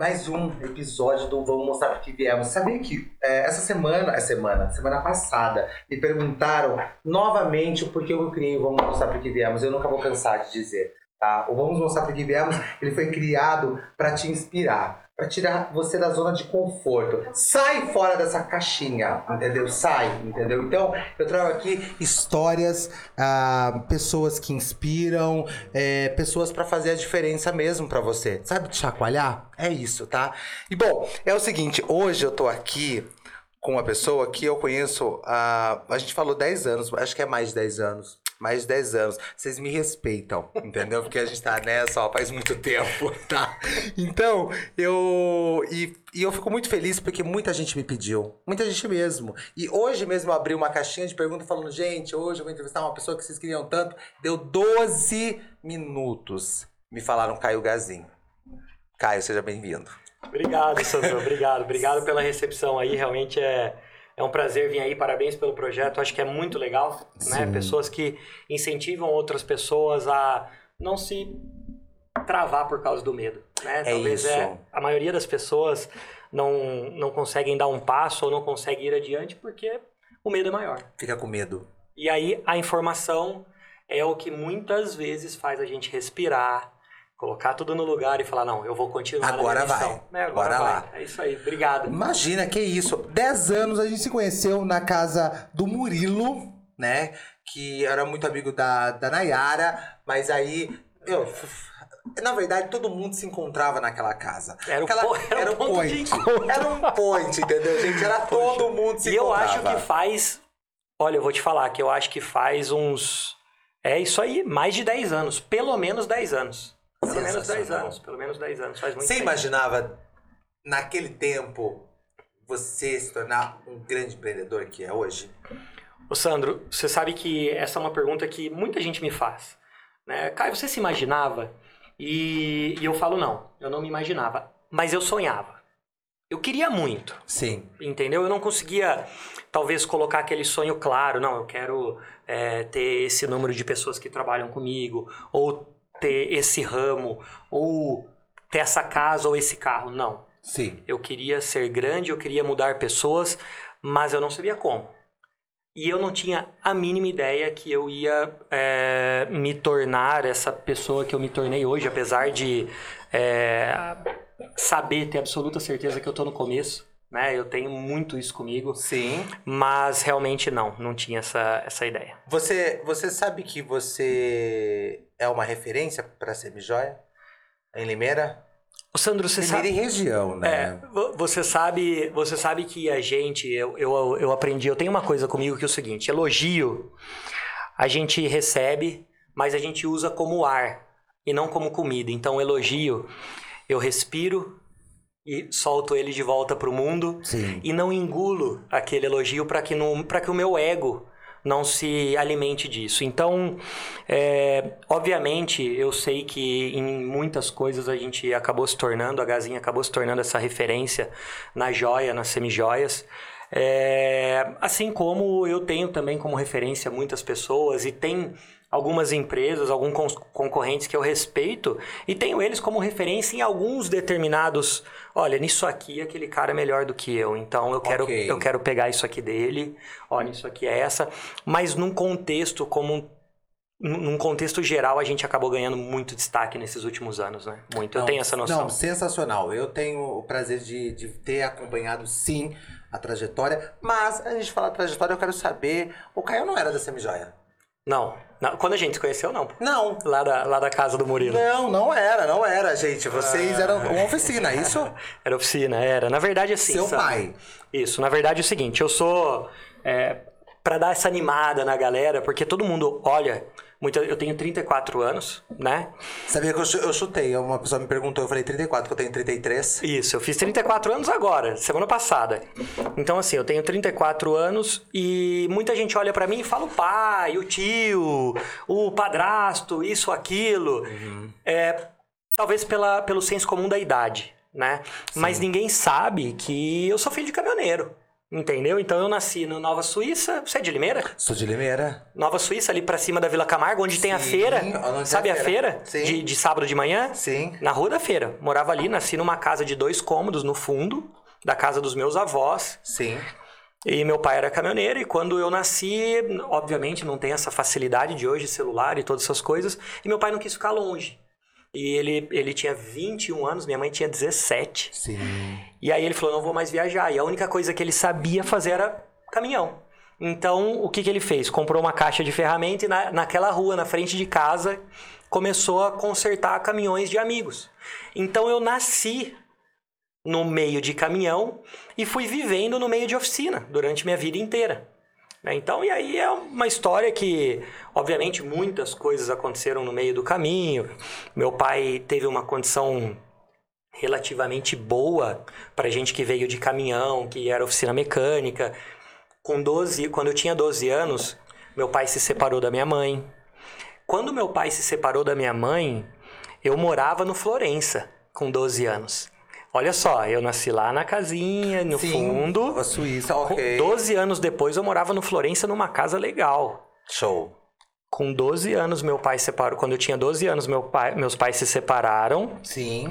Mais um episódio do Vamos Mostrar Porque Viemos. Sabia que é, essa semana, é semana, semana passada, me perguntaram novamente o porquê eu criei o Vamos Mostrar Porque Viemos. Eu nunca vou cansar de dizer. Tá? O Vamos Mostrar Porque Viemos, ele foi criado para te inspirar, para tirar você da zona de conforto. Sai fora dessa caixinha, entendeu? Sai, entendeu? Então, eu trago aqui histórias, ah, pessoas que inspiram, é, pessoas para fazer a diferença mesmo para você. Sabe de chacoalhar? É isso, tá? E bom, é o seguinte, hoje eu tô aqui com uma pessoa que eu conheço há. a gente falou 10 anos, acho que é mais de 10 anos mais de 10 anos. Vocês me respeitam, entendeu? Porque a gente tá nessa ó, faz muito tempo, tá? Então, eu. E, e eu fico muito feliz porque muita gente me pediu. Muita gente mesmo. E hoje mesmo eu abri uma caixinha de perguntas falando: gente, hoje eu vou entrevistar uma pessoa que vocês queriam tanto. Deu 12 minutos. Me falaram Caio Gazin. Caio, seja bem-vindo. Obrigado, Sandro. Obrigado. Obrigado pela recepção aí. Realmente é é um prazer vir aí, parabéns pelo projeto. Acho que é muito legal, né? Pessoas que incentivam outras pessoas a não se travar por causa do medo, né? É Talvez isso. é a maioria das pessoas não não conseguem dar um passo ou não conseguem ir adiante porque o medo é maior. Fica com medo. E aí a informação é o que muitas vezes faz a gente respirar, colocar tudo no lugar e falar, não, eu vou continuar Agora minha missão. vai. É, agora Bora vai. lá. É isso aí. Obrigado. Imagina, que isso. 10 anos a gente se conheceu na casa do Murilo, né? Que era muito amigo da, da Nayara, mas aí. Eu, na verdade, todo mundo se encontrava naquela casa. Era Aquela- po- era o um ponto point. de. Era um point, entendeu, gente? Era todo mundo se E eu encontrava. acho que faz. Olha, eu vou te falar que eu acho que faz uns. É isso aí, mais de 10 anos. Pelo menos 10 anos. Pelo menos 10 Sensacional. anos. Pelo menos 10 anos. Faz muito Você tempo. imaginava, naquele tempo, você se tornar um grande empreendedor que é hoje? Ô, Sandro, você sabe que essa é uma pergunta que muita gente me faz. Né? Caio, você se imaginava? E, e eu falo, não, eu não me imaginava. Mas eu sonhava. Eu queria muito. Sim. Entendeu? Eu não conseguia, talvez, colocar aquele sonho claro. Não, eu quero é, ter esse número de pessoas que trabalham comigo, ou ter esse ramo, ou ter essa casa ou esse carro. Não. Sim. Eu queria ser grande, eu queria mudar pessoas, mas eu não sabia como. E eu não tinha a mínima ideia que eu ia é, me tornar essa pessoa que eu me tornei hoje, apesar de é, saber, ter absoluta certeza que eu tô no começo, né? Eu tenho muito isso comigo, Sim. mas realmente não, não tinha essa, essa ideia. Você, você sabe que você é uma referência para semijoia? Em Limeira? Ô, Sandro, você Limeira sabe... região, É, né? vo- você sabe, você sabe que a gente, eu, eu, eu aprendi, eu tenho uma coisa comigo que é o seguinte, elogio a gente recebe, mas a gente usa como ar e não como comida. Então, elogio, eu respiro e solto ele de volta pro mundo Sim. e não engulo aquele elogio para que, não- que o meu ego não se alimente disso. Então, é, obviamente, eu sei que em muitas coisas a gente acabou se tornando, a Gazinha acabou se tornando essa referência na joia, nas semijoias. É, assim como eu tenho também como referência muitas pessoas e tem algumas empresas, alguns con- concorrentes que eu respeito e tenho eles como referência em alguns determinados. Olha, nisso aqui aquele cara é melhor do que eu, então eu quero, Ok. eu quero pegar isso aqui dele. Olha, isso aqui é essa, mas num contexto como num num contexto geral a gente acabou ganhando muito destaque nesses últimos anos, né? Muito. Eu Não, tenho essa noção. Não, sensacional. Eu tenho o prazer de, de ter acompanhado, sim, a trajetória. Mas, a gente fala trajetória, eu quero saber... O Caio não era da semijoia. Não, não, quando a gente se conheceu, não. Não. Lá da, lá da casa do Murilo. Não, não era, não era, gente. Vocês eram uma oficina, isso? Era oficina, era. Na verdade, assim. Seu sabe? pai. Isso, na verdade é o seguinte, eu sou. É, para dar essa animada na galera, porque todo mundo olha. Muito, eu tenho 34 anos, né? Sabia que eu, eu chutei. Uma pessoa me perguntou, eu falei 34, que eu tenho 33. Isso, eu fiz 34 anos agora, semana passada. Então, assim, eu tenho 34 anos e muita gente olha pra mim e fala o pai, o tio, o padrasto, isso, aquilo. É, talvez pela, pelo senso comum da idade, né? Mas ninguém sabe que eu sou filho de caminhoneiro. Entendeu? Então eu nasci no Nova Suíça. Você é de Limeira? Sou de Limeira. Nova Suíça, ali pra cima da Vila Camargo, onde tem a Sim, feira. onde tem Sabe a feira. feira? Sim. De, de sábado de manhã? Sim. Na rua da feira. Morava ali, nasci numa casa de dois cômodos no fundo da casa dos meus avós. Sim. E meu pai era caminhoneiro, e quando eu nasci, obviamente não tem essa facilidade de hoje, celular e todas essas coisas, e meu pai não quis ficar longe. E ele, ele tinha 21 anos, minha mãe tinha 17. Sim. E aí ele falou: não vou mais viajar. E a única coisa que ele sabia fazer era caminhão. Então, o que, que ele fez? Comprou uma caixa de ferramenta e na, naquela rua, na frente de casa, começou a consertar caminhões de amigos. Então, eu nasci no meio de caminhão e fui vivendo no meio de oficina durante minha vida inteira. Né? Então, e aí é uma história que, obviamente, muitas coisas aconteceram no meio do caminho. Meu pai teve uma condição relativamente boa para gente que veio de caminhão, que era oficina mecânica. Com 12, quando eu tinha 12 anos, meu pai se separou da minha mãe. Quando meu pai se separou da minha mãe, eu morava no Florença com 12 anos. Olha só, eu nasci lá na casinha, no Sim. fundo. A Suíça, ok. 12 anos depois, eu morava no Florença numa casa legal. Show. Com 12 anos, meu pai separou. Quando eu tinha 12 anos, meu pai, meus pais se separaram. Sim.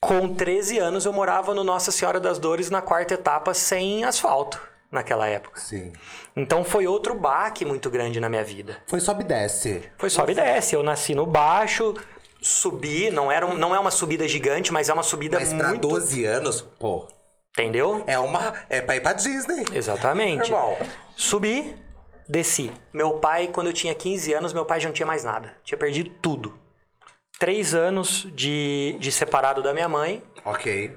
Com 13 anos, eu morava no Nossa Senhora das Dores, na quarta etapa, sem asfalto, naquela época. Sim. Então foi outro baque muito grande na minha vida. Foi sobe e desce. Foi sobe e desce. Eu nasci no baixo, subi, não, era um- não é uma subida gigante, mas é uma subida Mas pra muito. 12 anos, pô, Entendeu? é uma. É pra ir pra Disney. Exatamente. Irmão. Subi, desci. Meu pai, quando eu tinha 15 anos, meu pai já não tinha mais nada. Tinha perdido tudo. Três anos de, de separado da minha mãe, Ok.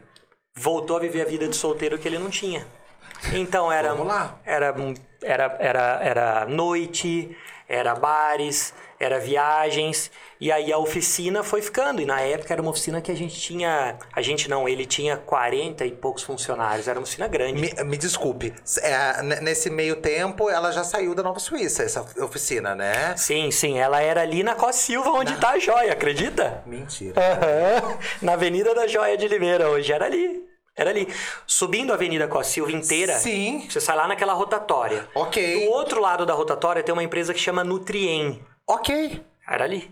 voltou a viver a vida de solteiro que ele não tinha. Então era Vamos lá. era era era era noite, era bares, era viagens e aí a oficina foi ficando e na época era uma oficina que a gente tinha, a gente não, ele tinha 40 e poucos funcionários, era uma oficina grande. Me, me desculpe. é, nesse meio tempo, ela já saiu da Nova Suíça, essa oficina, né? Sim, sim, ela era ali na Costa Silva onde tá a joia, acredita? Mentira. Aham, Na Avenida da Joia de Limeira hoje, era ali. Era ali. Subindo a Avenida Costa Silva inteira, Sim. você sai lá naquela rotatória. Ok. Do outro lado da rotatória tem uma empresa que chama Nutrien. Ok. Era ali.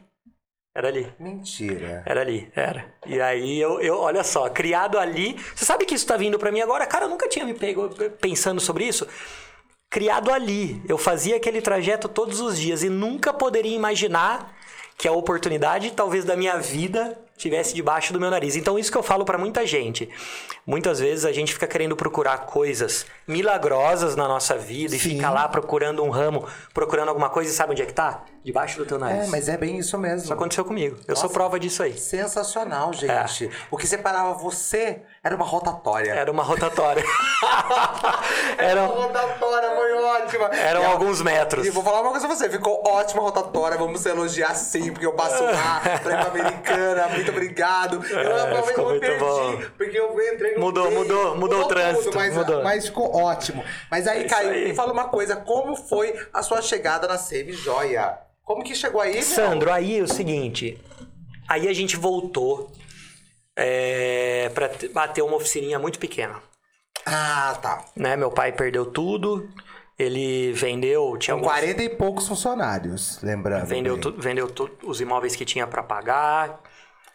Era ali. Mentira. Era ali, era. E aí eu, eu olha só, criado ali. Você sabe que isso tá vindo pra mim agora? Cara, eu nunca tinha me pego pensando sobre isso. Criado ali, eu fazia aquele trajeto todos os dias e nunca poderia imaginar que a oportunidade, talvez da minha vida, tivesse debaixo do meu nariz. Então isso que eu falo pra muita gente. Muitas vezes a gente fica querendo procurar coisas milagrosas na nossa vida e Sim. fica lá procurando um ramo, procurando alguma coisa e sabe onde é que tá? Debaixo do teu nariz. É, mas é bem isso mesmo. Isso aconteceu comigo. Eu sou Nossa. prova disso aí. Sensacional, gente. O que separava você era uma rotatória. Era uma rotatória. Eram, Uma rotatória, foi ótima. eram E alguns metros. E vou falar uma coisa pra você, ficou ótima a rotatória, vamos elogiar sim, porque eu passo lá pra ir pra Americana, muito obrigado. Eu É, ficou muito perdi, bom. porque eu entrei no Mudou, meio, mudou, mudou o trânsito, tudo, mas, mudou. mas ficou ótimo. Mas aí, É Caio, aí. me fala uma coisa, como foi a sua chegada na Save Joia? Como que chegou aí, meu? Sandro, aí é o seguinte. Aí a gente voltou é, pra t- bater uma oficininha muito pequena. Ah, tá. Né? Meu pai perdeu tudo. Ele vendeu. Tinha Com alguns- 40 e poucos funcionários, lembrando. Vendeu, tu- vendeu tu- os imóveis que tinha para pagar.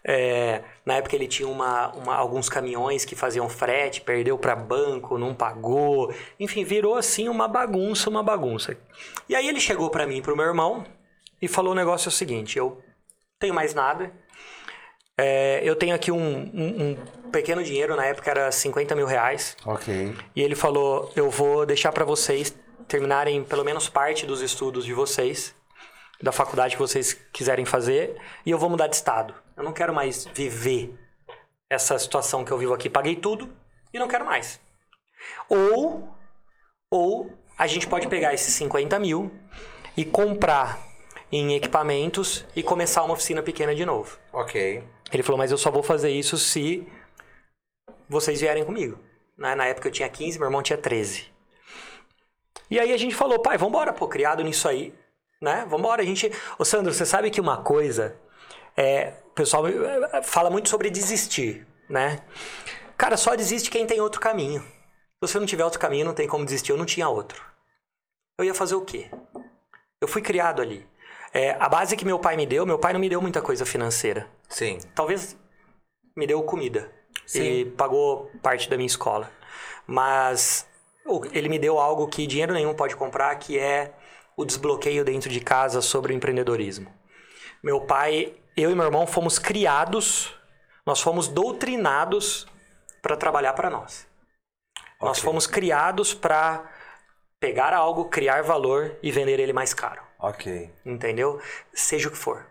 É, na época ele tinha uma, uma- alguns caminhões que faziam frete, perdeu para banco, não pagou. Enfim, virou assim uma bagunça, uma bagunça. E aí ele chegou para mim e pro meu irmão e falou o negócio é o seguinte: eu tenho mais nada. É, eu tenho aqui um, um- um pequeno dinheiro, na época era 50 mil reais. Ok. E ele falou: Eu vou deixar para vocês terminarem pelo menos parte dos estudos de vocês, da faculdade que vocês quiserem fazer, e eu vou mudar de estado. Eu não quero mais viver essa situação que eu vivo aqui. Paguei tudo e não quero mais. Ou, ou a gente pode pegar esses 50 mil e comprar em equipamentos e começar uma oficina pequena de novo. Ok. Ele falou, mas eu só vou fazer isso se vocês vierem comigo. Na época eu tinha 15, meu irmão tinha 13. E aí a gente falou, pai, vambora, pô, criado nisso aí, né? Vambora, a gente... Ô Sandro, você sabe que uma coisa, é, o pessoal eh, fala muito sobre desistir, né? Cara, só desiste quem tem outro caminho. Se você não tiver outro caminho, não tem como desistir. Eu não tinha outro. Eu ia fazer o quê? Eu fui criado ali. É, a base que meu pai me deu, meu pai não me deu muita coisa financeira. Sim. Talvez me deu comida. Sim. Ele pagou parte da minha escola. Mas ele me deu algo que dinheiro nenhum pode comprar, que é o desbloqueio dentro de casa sobre o empreendedorismo. Meu pai, eu e meu irmão fomos criados, nós fomos doutrinados para trabalhar para nós. Nós Ok. fomos criados para pegar algo, criar valor e vender ele mais caro Ok. entendeu? Seja o que for.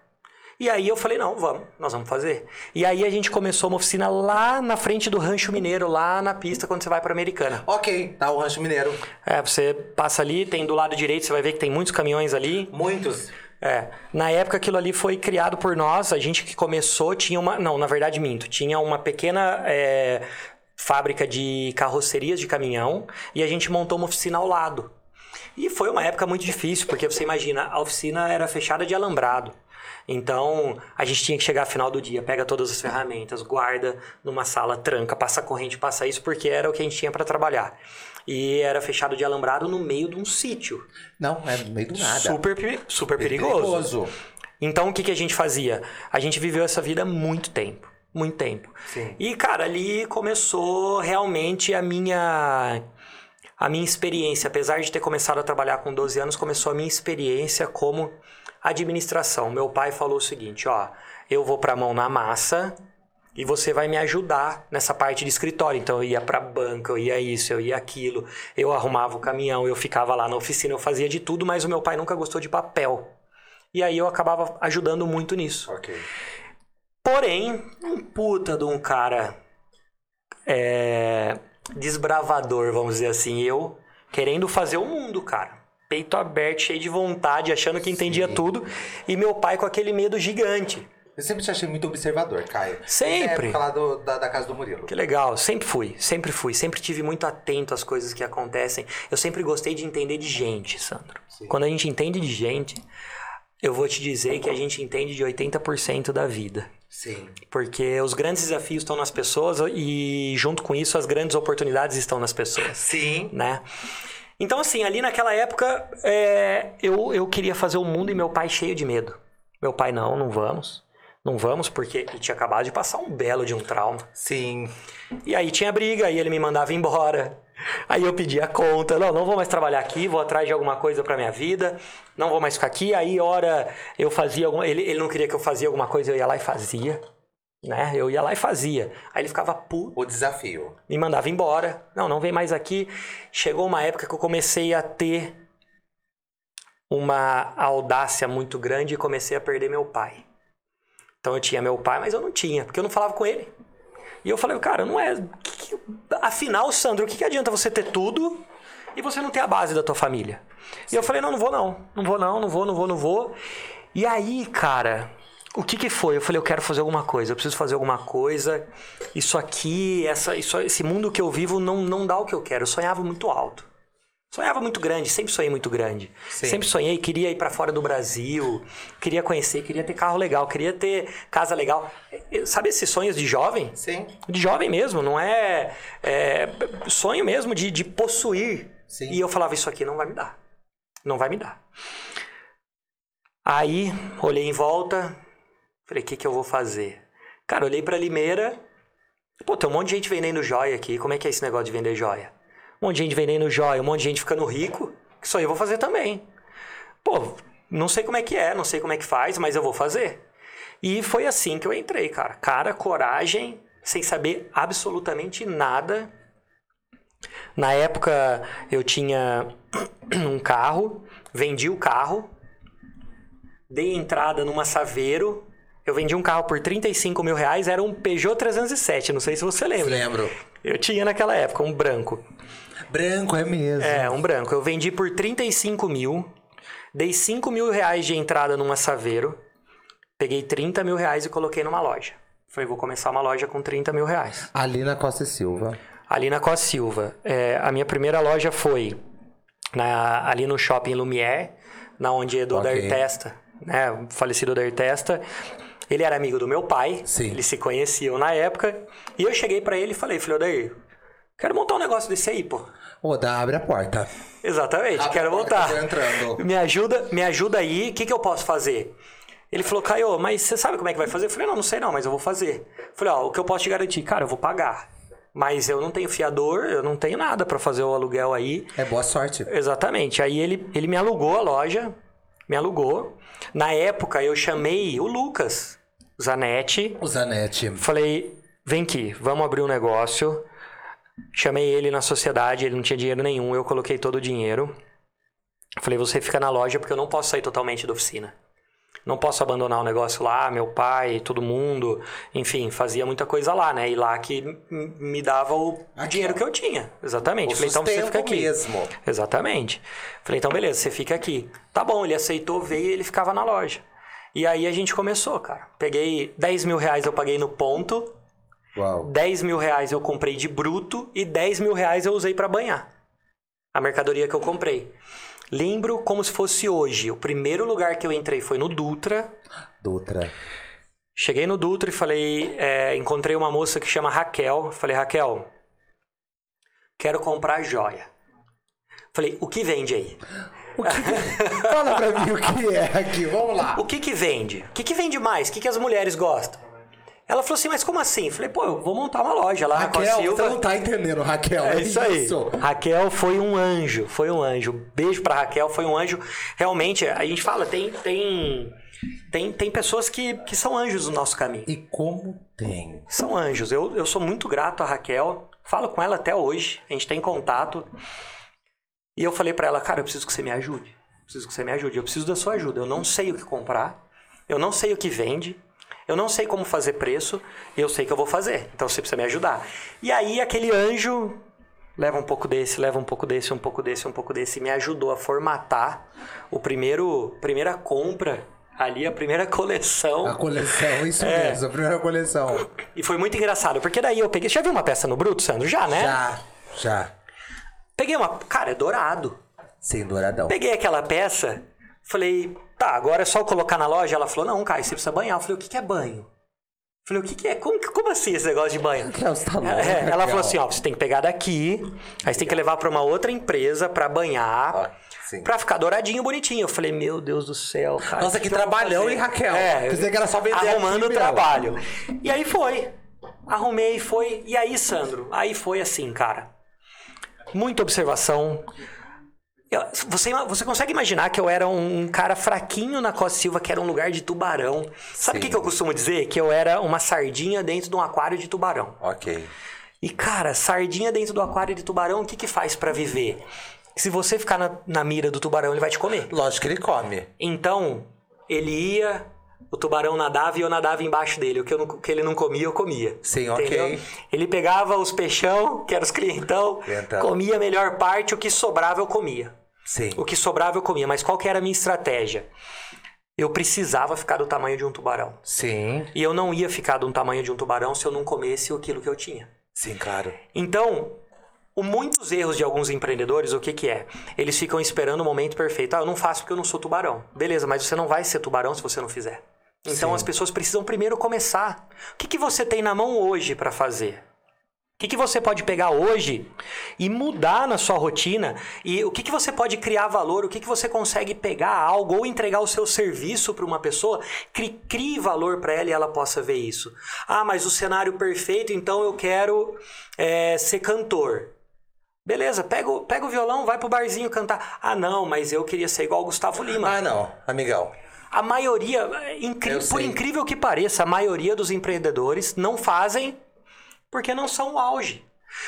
E aí eu falei, não, vamos, nós vamos fazer. E aí a gente começou uma oficina lá na frente do Rancho Mineiro, lá na pista, quando você vai pra Americana. Ok, tá o Rancho Mineiro. É, você passa ali, tem do lado direito, você vai ver que tem muitos caminhões ali. Muitos. É, na época aquilo ali foi criado por nós, a gente que começou tinha uma, não, na verdade minto, tinha uma pequena é, fábrica de carrocerias de caminhão e a gente montou uma oficina ao lado. E foi uma época muito difícil, porque você imagina, a oficina era fechada de alambrado. Então, a gente tinha que chegar no final do dia, pega todas as ferramentas, guarda numa sala, tranca, passa corrente, passa isso, porque era o que a gente tinha para trabalhar. E era fechado de alambrado no meio de um sítio. Não, é no meio do nada. Super, super perigoso. perigoso. Então, o que, que a gente fazia? A gente viveu essa vida há muito tempo. Muito tempo. Sim. E, cara, ali começou realmente a minha... A minha experiência, apesar de ter começado a trabalhar com 12 anos, começou a minha experiência como administração. Meu pai falou o seguinte, ó, eu vou pra mão na massa e você vai me ajudar nessa parte de escritório. Então eu ia pra banca, eu ia isso, eu ia aquilo, eu arrumava o caminhão, eu ficava lá na oficina, eu fazia de tudo, mas o meu pai nunca gostou de papel. E aí eu acabava ajudando muito nisso. Ok. Porém, um puta de um cara é, desbravador, vamos dizer assim, eu querendo fazer o mundo, cara. Peito aberto, cheio de vontade, achando que entendia tudo. E meu pai com aquele medo gigante. Eu sempre te achei muito observador, Caio. Sempre. Do- da, da casa do Murilo. Que legal, sempre fui, sempre fui, sempre tive muito atento às coisas que acontecem. Eu sempre gostei de entender de gente, Sandro. Quando a gente entende de gente, eu vou te dizer que a gente entende de 80% da vida. Sim. Porque os grandes desafios estão nas pessoas e, junto com isso, as grandes oportunidades estão nas pessoas, Sim. né? Então, assim, ali naquela época, é, eu, eu queria fazer o mundo e meu pai cheio de medo. Meu pai, não, não vamos. Não vamos, porque ele tinha acabado de passar um belo de um trauma. Sim. E aí tinha briga, aí ele me mandava embora. Aí eu pedia conta, não, não vou mais trabalhar aqui, vou atrás de alguma coisa pra minha vida, não vou mais ficar aqui. Aí, hora, eu fazia alguma. Ele, ele não queria que eu fazia alguma coisa, eu ia lá e fazia. Né? Eu ia lá e fazia. Aí ele ficava puto, O desafio. me mandava embora. Não, não vem mais aqui. Chegou uma época que eu comecei a ter uma audácia muito grande e comecei a perder meu pai. Então eu tinha meu pai, mas eu não tinha, porque eu não falava com ele. E eu falei, cara, não é. Afinal, Sandro, o que, que adianta você ter tudo e você não ter a base da tua família? E eu falei, não, não vou não. Não vou não, não vou, não vou, não vou. E aí, cara, o que que foi? Eu falei, eu quero fazer alguma coisa, eu preciso fazer alguma coisa. Isso aqui, essa, isso, esse mundo que eu vivo não, não dá o que eu quero. Eu sonhava muito alto. Sonhava muito grande, sempre sonhei muito grande. Sim. Sempre sonhei, queria ir pra fora do Brasil, queria conhecer, queria ter carro legal, queria ter casa legal. Sabe esses sonhos de jovem? Sim. De jovem mesmo, não é, é sonho mesmo de, de possuir. Sim. E eu falava, isso aqui não vai me dar. Não vai me dar. Aí, olhei em volta, falei, o que, que eu vou fazer? Cara, olhei pra Limeira, pô, tem um monte de gente vendendo joia aqui, como é que é esse negócio de vender joia? Um monte de gente vendendo joia, um monte de gente ficando rico, isso aí eu vou fazer também. Pô, não sei como é que é, não sei como é que faz, mas eu vou fazer. E foi assim que eu entrei, cara. Cara, coragem, sem saber absolutamente nada. Na época eu tinha um carro, vendi o carro, dei entrada numa Saveiro. Eu vendi um carro por 35 mil reais, era um Peugeot 307, não sei se você lembra. Lembro. Eu tinha naquela época um branco. Branco é mesmo. É, um branco. Eu vendi por 35 mil, dei 5 mil reais de entrada numa Saveiro, peguei 30 mil reais e coloquei numa loja. Falei, vou começar uma loja com 30 mil reais. Ali na Costa e Silva. Ali na Costa Silva. É, a minha primeira loja foi na- ali no shopping Lumière, na onde Edu Ok. Odair Testa, né, o falecido Odair Testa, ele era amigo do meu pai, Sim. eles se conheciam na época, e eu cheguei pra ele e falei, falei, Odair, Quero montar um negócio desse aí, pô. Ô, dá, abre a porta. Exatamente, Abre quero entrando. Me ajuda, me ajuda aí, o que, que eu posso fazer? Ele falou, Caio, mas você sabe como é que vai fazer? Eu falei, não, não sei não, mas eu vou fazer. Eu falei, ó, o que eu posso te garantir? Cara, eu vou pagar. Mas eu não tenho fiador, eu não tenho nada pra fazer o aluguel aí. É boa sorte. Exatamente. Aí ele, ele me alugou a loja, me alugou. Na época eu chamei o Lucas Zanetti, O Zanetti. Falei, vem aqui, vamos abrir um negócio. Chamei ele na sociedade, ele não tinha dinheiro nenhum, eu coloquei todo o dinheiro. Falei, você fica na loja porque eu não posso sair totalmente da oficina. Não posso abandonar o negócio lá, meu pai, todo mundo, enfim, fazia muita coisa lá, né? E lá que me dava o Aqui, dinheiro que eu tinha. Exatamente. Falei, então você fica aqui. mesmo. Exatamente. Falei, então beleza, você fica aqui. Tá bom, ele aceitou, veio e ele ficava na loja. E aí a gente começou, cara. Peguei 10 mil reais, eu paguei no ponto. Uau. 10 mil reais eu comprei de bruto e 10 mil reais eu usei para banhar. A mercadoria que eu comprei. Lembro como se fosse hoje. O primeiro lugar que eu entrei foi no Dutra. Dutra. Cheguei no Dutra e falei, é, encontrei uma moça que chama Raquel. Falei, Raquel, quero comprar joia. Falei, o que vende aí? Fala pra mim o que é aqui. Vamos lá. O que que vende? O que que vende mais? O que que as mulheres gostam? Ela falou assim, mas como assim? Falei, pô, eu vou montar uma loja lá com a Raquel, Silva. você não tá entendendo, Raquel. É isso aí. Raquel foi um anjo, foi um anjo. Beijo pra Raquel, foi um anjo. Realmente, a gente fala, tem tem tem, tem pessoas que, que são anjos no nosso caminho. E como tem? São anjos. Eu, eu sou muito grato a Raquel. Falo com ela até hoje. A gente tem contato. E eu falei pra ela, cara, eu preciso que você me ajude. Preciso que você me ajude. Eu preciso da sua ajuda. Eu não sei o que comprar. Eu não sei o que vende. Eu não sei como fazer preço. E eu sei que eu vou fazer. Então você precisa me ajudar. E aí aquele anjo leva um pouco desse, leva um pouco desse, um pouco desse, um pouco desse. E me ajudou a formatar o primeiro, primeira compra ali, a primeira coleção. A coleção, isso É. mesmo, a primeira coleção. E foi muito engraçado, porque daí eu peguei. Você já viu uma peça no Bruto, Sandro? Já, né? Já, já. Peguei uma. Cara, é dourado. Sem douradão. Peguei aquela peça, falei, tá, agora é só eu colocar na loja. Ela falou, não, Caio, você precisa banhar. Eu falei, o que, que é banho? Eu falei, o que, que é? Como, como assim esse negócio de banho? Tá louca, É, ela Raquel. falou assim, ó, você tem que pegar daqui, aí você tem que levar pra uma outra empresa pra banhar, Ó, sim. pra ficar douradinho, bonitinho. Eu falei, meu Deus do céu, cara. Nossa, que vou trabalhão, hein, Raquel? É, Pensei que era só vender arrumando o trabalho. E aí foi. Arrumei, foi. E aí, Sandro? Aí foi assim, cara. Muita observação. Eu- você, você consegue imaginar que eu era um cara fraquinho na Costa Silva, que era um lugar de tubarão. Sabe o que, que eu costumo dizer? Que eu era uma sardinha dentro de um aquário de tubarão. Ok. E, cara, sardinha dentro do aquário de tubarão, o que, que faz pra viver? Se você ficar na, na mira do tubarão, ele vai te comer. Lógico que ele come. Então, ele ia, o tubarão nadava e eu nadava embaixo dele. O que, não- o que ele não comia, eu comia. Sim, ok. Ele pegava os peixão, que eram os clientão, Clientão. comia a melhor parte, o que sobrava eu comia. Sim. O que sobrava eu comia. Mas qual que era a minha estratégia? Eu precisava ficar do tamanho de um tubarão. Sim. E eu não ia ficar do tamanho de um tubarão se eu não comesse aquilo que eu tinha. Sim, claro. Então, muitos erros de alguns empreendedores, o que que é? Eles ficam esperando o momento perfeito. Ah, eu não faço porque eu não sou tubarão. Beleza, mas você não vai ser tubarão se você não fizer. Então Sim. as pessoas precisam primeiro começar. O que, que você tem na mão hoje para fazer? O que, que você pode pegar hoje e mudar na sua rotina? E o que, que você pode criar valor? O que, que você consegue pegar algo ou entregar o seu serviço para uma pessoa? Crie, crie valor para ela e ela possa ver isso. Ah, mas o cenário perfeito, então eu quero é, ser cantor. Beleza, pega o, pega o violão, vai pro barzinho cantar. Ah, não, mas eu queria ser igual o Gustavo Lima. Ah, não, amigão. A maioria, incri- por incrível que pareça, a maioria dos empreendedores não fazem porque não são o auge.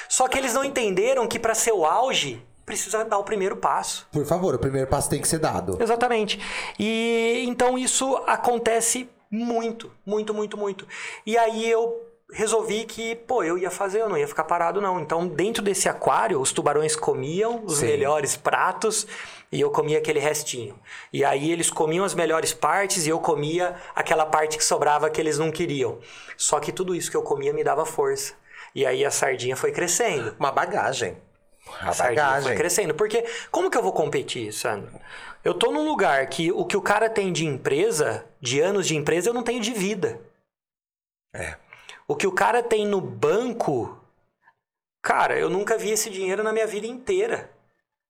Só que eles não entenderam que para ser o auge precisa dar o primeiro passo. Por favor, o primeiro passo tem que ser dado. Exatamente. E então isso acontece muito, muito, muito, muito. E aí eu resolvi que, pô, eu ia fazer, eu não ia ficar parado não. Então, dentro desse aquário, os tubarões comiam os Sim. melhores pratos e eu comia aquele restinho. E aí eles comiam as melhores partes e eu comia aquela parte que sobrava que eles não queriam. Só que tudo isso que eu comia me dava força. E aí a sardinha foi crescendo. Uma bagagem. A A sardinha foi crescendo. Porque como que eu vou competir, Sandro? Eu tô num lugar que o que o cara tem de empresa, de anos de empresa, eu não tenho de vida. É. O que o cara tem no banco, cara, eu nunca vi esse dinheiro na minha vida inteira,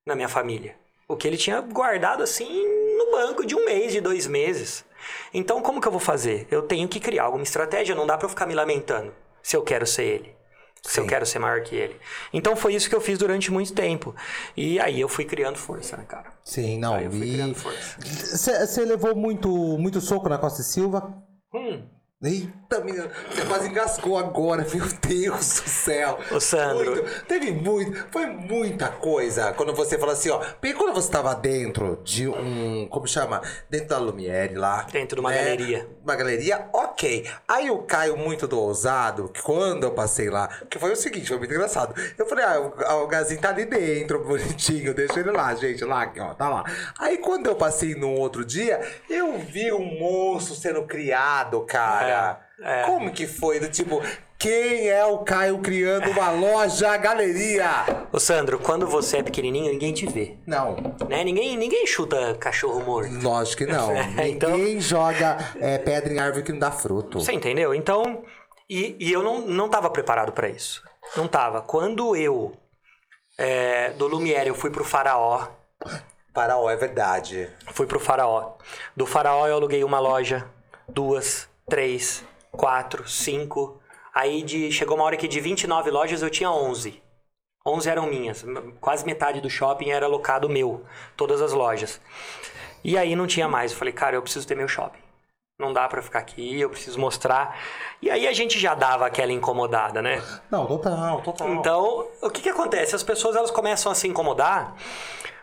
na minha família. O que ele tinha guardado assim no banco de um mês, de dois meses. Então, como que eu vou fazer? Eu tenho que criar alguma estratégia, não dá pra eu ficar me lamentando se eu quero ser ele. Se eu Sim. quero ser maior que ele. Então foi isso que eu fiz durante muito tempo. E aí eu fui criando força, né, cara? Sim, não. Aí eu fui E criando força. você levou muito, muito soco na Costa Silva? Hum. Eita, menina, você quase engasgou agora, meu Deus do céu. Ô, Sandro. Muito, teve muito, foi muita coisa. Quando você falou assim, ó, bem quando você tava dentro de um, como chama? Dentro da Lumiere lá. Dentro de uma né? galeria. Uma galeria, ok. Aí o Caio, muito do ousado, que quando eu passei lá, que foi o seguinte, foi muito engraçado. Eu falei, ah, o, o Gazinho tá ali dentro, bonitinho, deixa ele lá, gente, lá, aqui, ó, tá lá. Aí quando eu passei no outro dia, eu vi um monstro sendo criado, cara. É, é. Como que foi? Do tipo, quem é o Caio criando uma loja, galeria? Ô Sandro, quando você é pequenininho, ninguém te vê. Não, Né? Ninguém, ninguém chuta cachorro morto. lógico que não. Então- Ninguém joga é, pedra em árvore que não dá fruto. Você entendeu? Então, e, e eu não, não tava preparado pra isso. Não tava. Quando eu, é, do Lumière, eu fui pro Faraó. Faraó, é verdade. Fui pro Faraó. Do Faraó eu aluguei uma loja, duas, três, quatro, cinco. Aí de, chegou uma hora que de 29 lojas eu tinha 11. 11 eram minhas. Quase metade do shopping era alocado meu. Todas as lojas. E aí não tinha mais. Eu falei, cara, eu preciso ter meu shopping. Não dá pra ficar aqui, eu preciso mostrar. E aí a gente já dava aquela incomodada, né? Não, total, total. Então, o que que acontece? As pessoas elas começam a se incomodar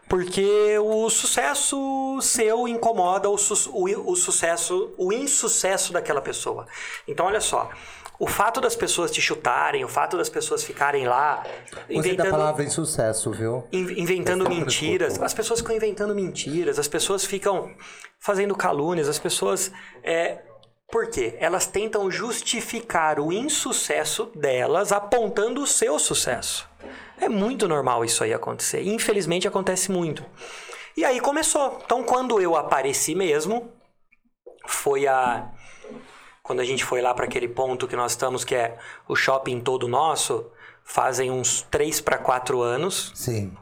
porque o sucesso seu incomoda o, su o, o sucesso, o insucesso daquela pessoa. Então, olha só. O fato das pessoas te chutarem, o fato das pessoas ficarem lá Gostei da inventando, palavra insucesso, viu? in- inventando é a mentiras. As pessoas ficam inventando mentiras, as pessoas ficam fazendo calúnias, as pessoas. É, por quê? Elas tentam justificar o insucesso delas apontando o seu sucesso. É muito normal isso aí acontecer. Infelizmente acontece muito. E aí começou. Então quando eu apareci mesmo, foi a. Quando a gente foi lá para aquele ponto que nós estamos, que é o shopping todo nosso, fazem uns 3 para 4 anos. Sim.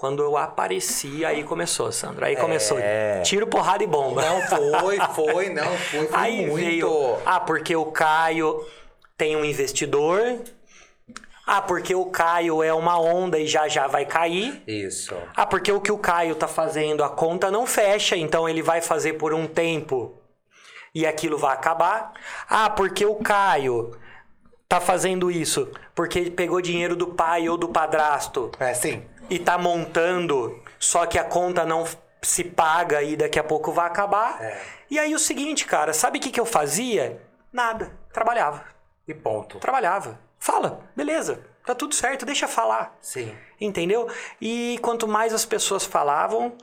Quando eu apareci, aí começou, Sandro. Aí começou. É. Tiro, porrada e bomba. Não foi, foi, não foi, foi Aí muito. veio. Ah, porque o Caio tem um investidor. Ah, porque o Caio é uma onda e já já vai cair. Isso. Ah, porque o que o Caio tá fazendo, a conta não fecha, então ele vai fazer por um tempo e aquilo vai acabar. Ah, porque o Caio tá fazendo isso porque ele pegou dinheiro do pai ou do padrasto É, sim. e tá montando, só que a conta não se paga e daqui a pouco vai acabar. É. E aí o seguinte, cara, sabe o que, que eu fazia? Nada. Trabalhava. E ponto. Trabalhava. Fala, beleza, tá tudo certo, deixa falar. Sim. Entendeu? E quanto mais as pessoas falavam,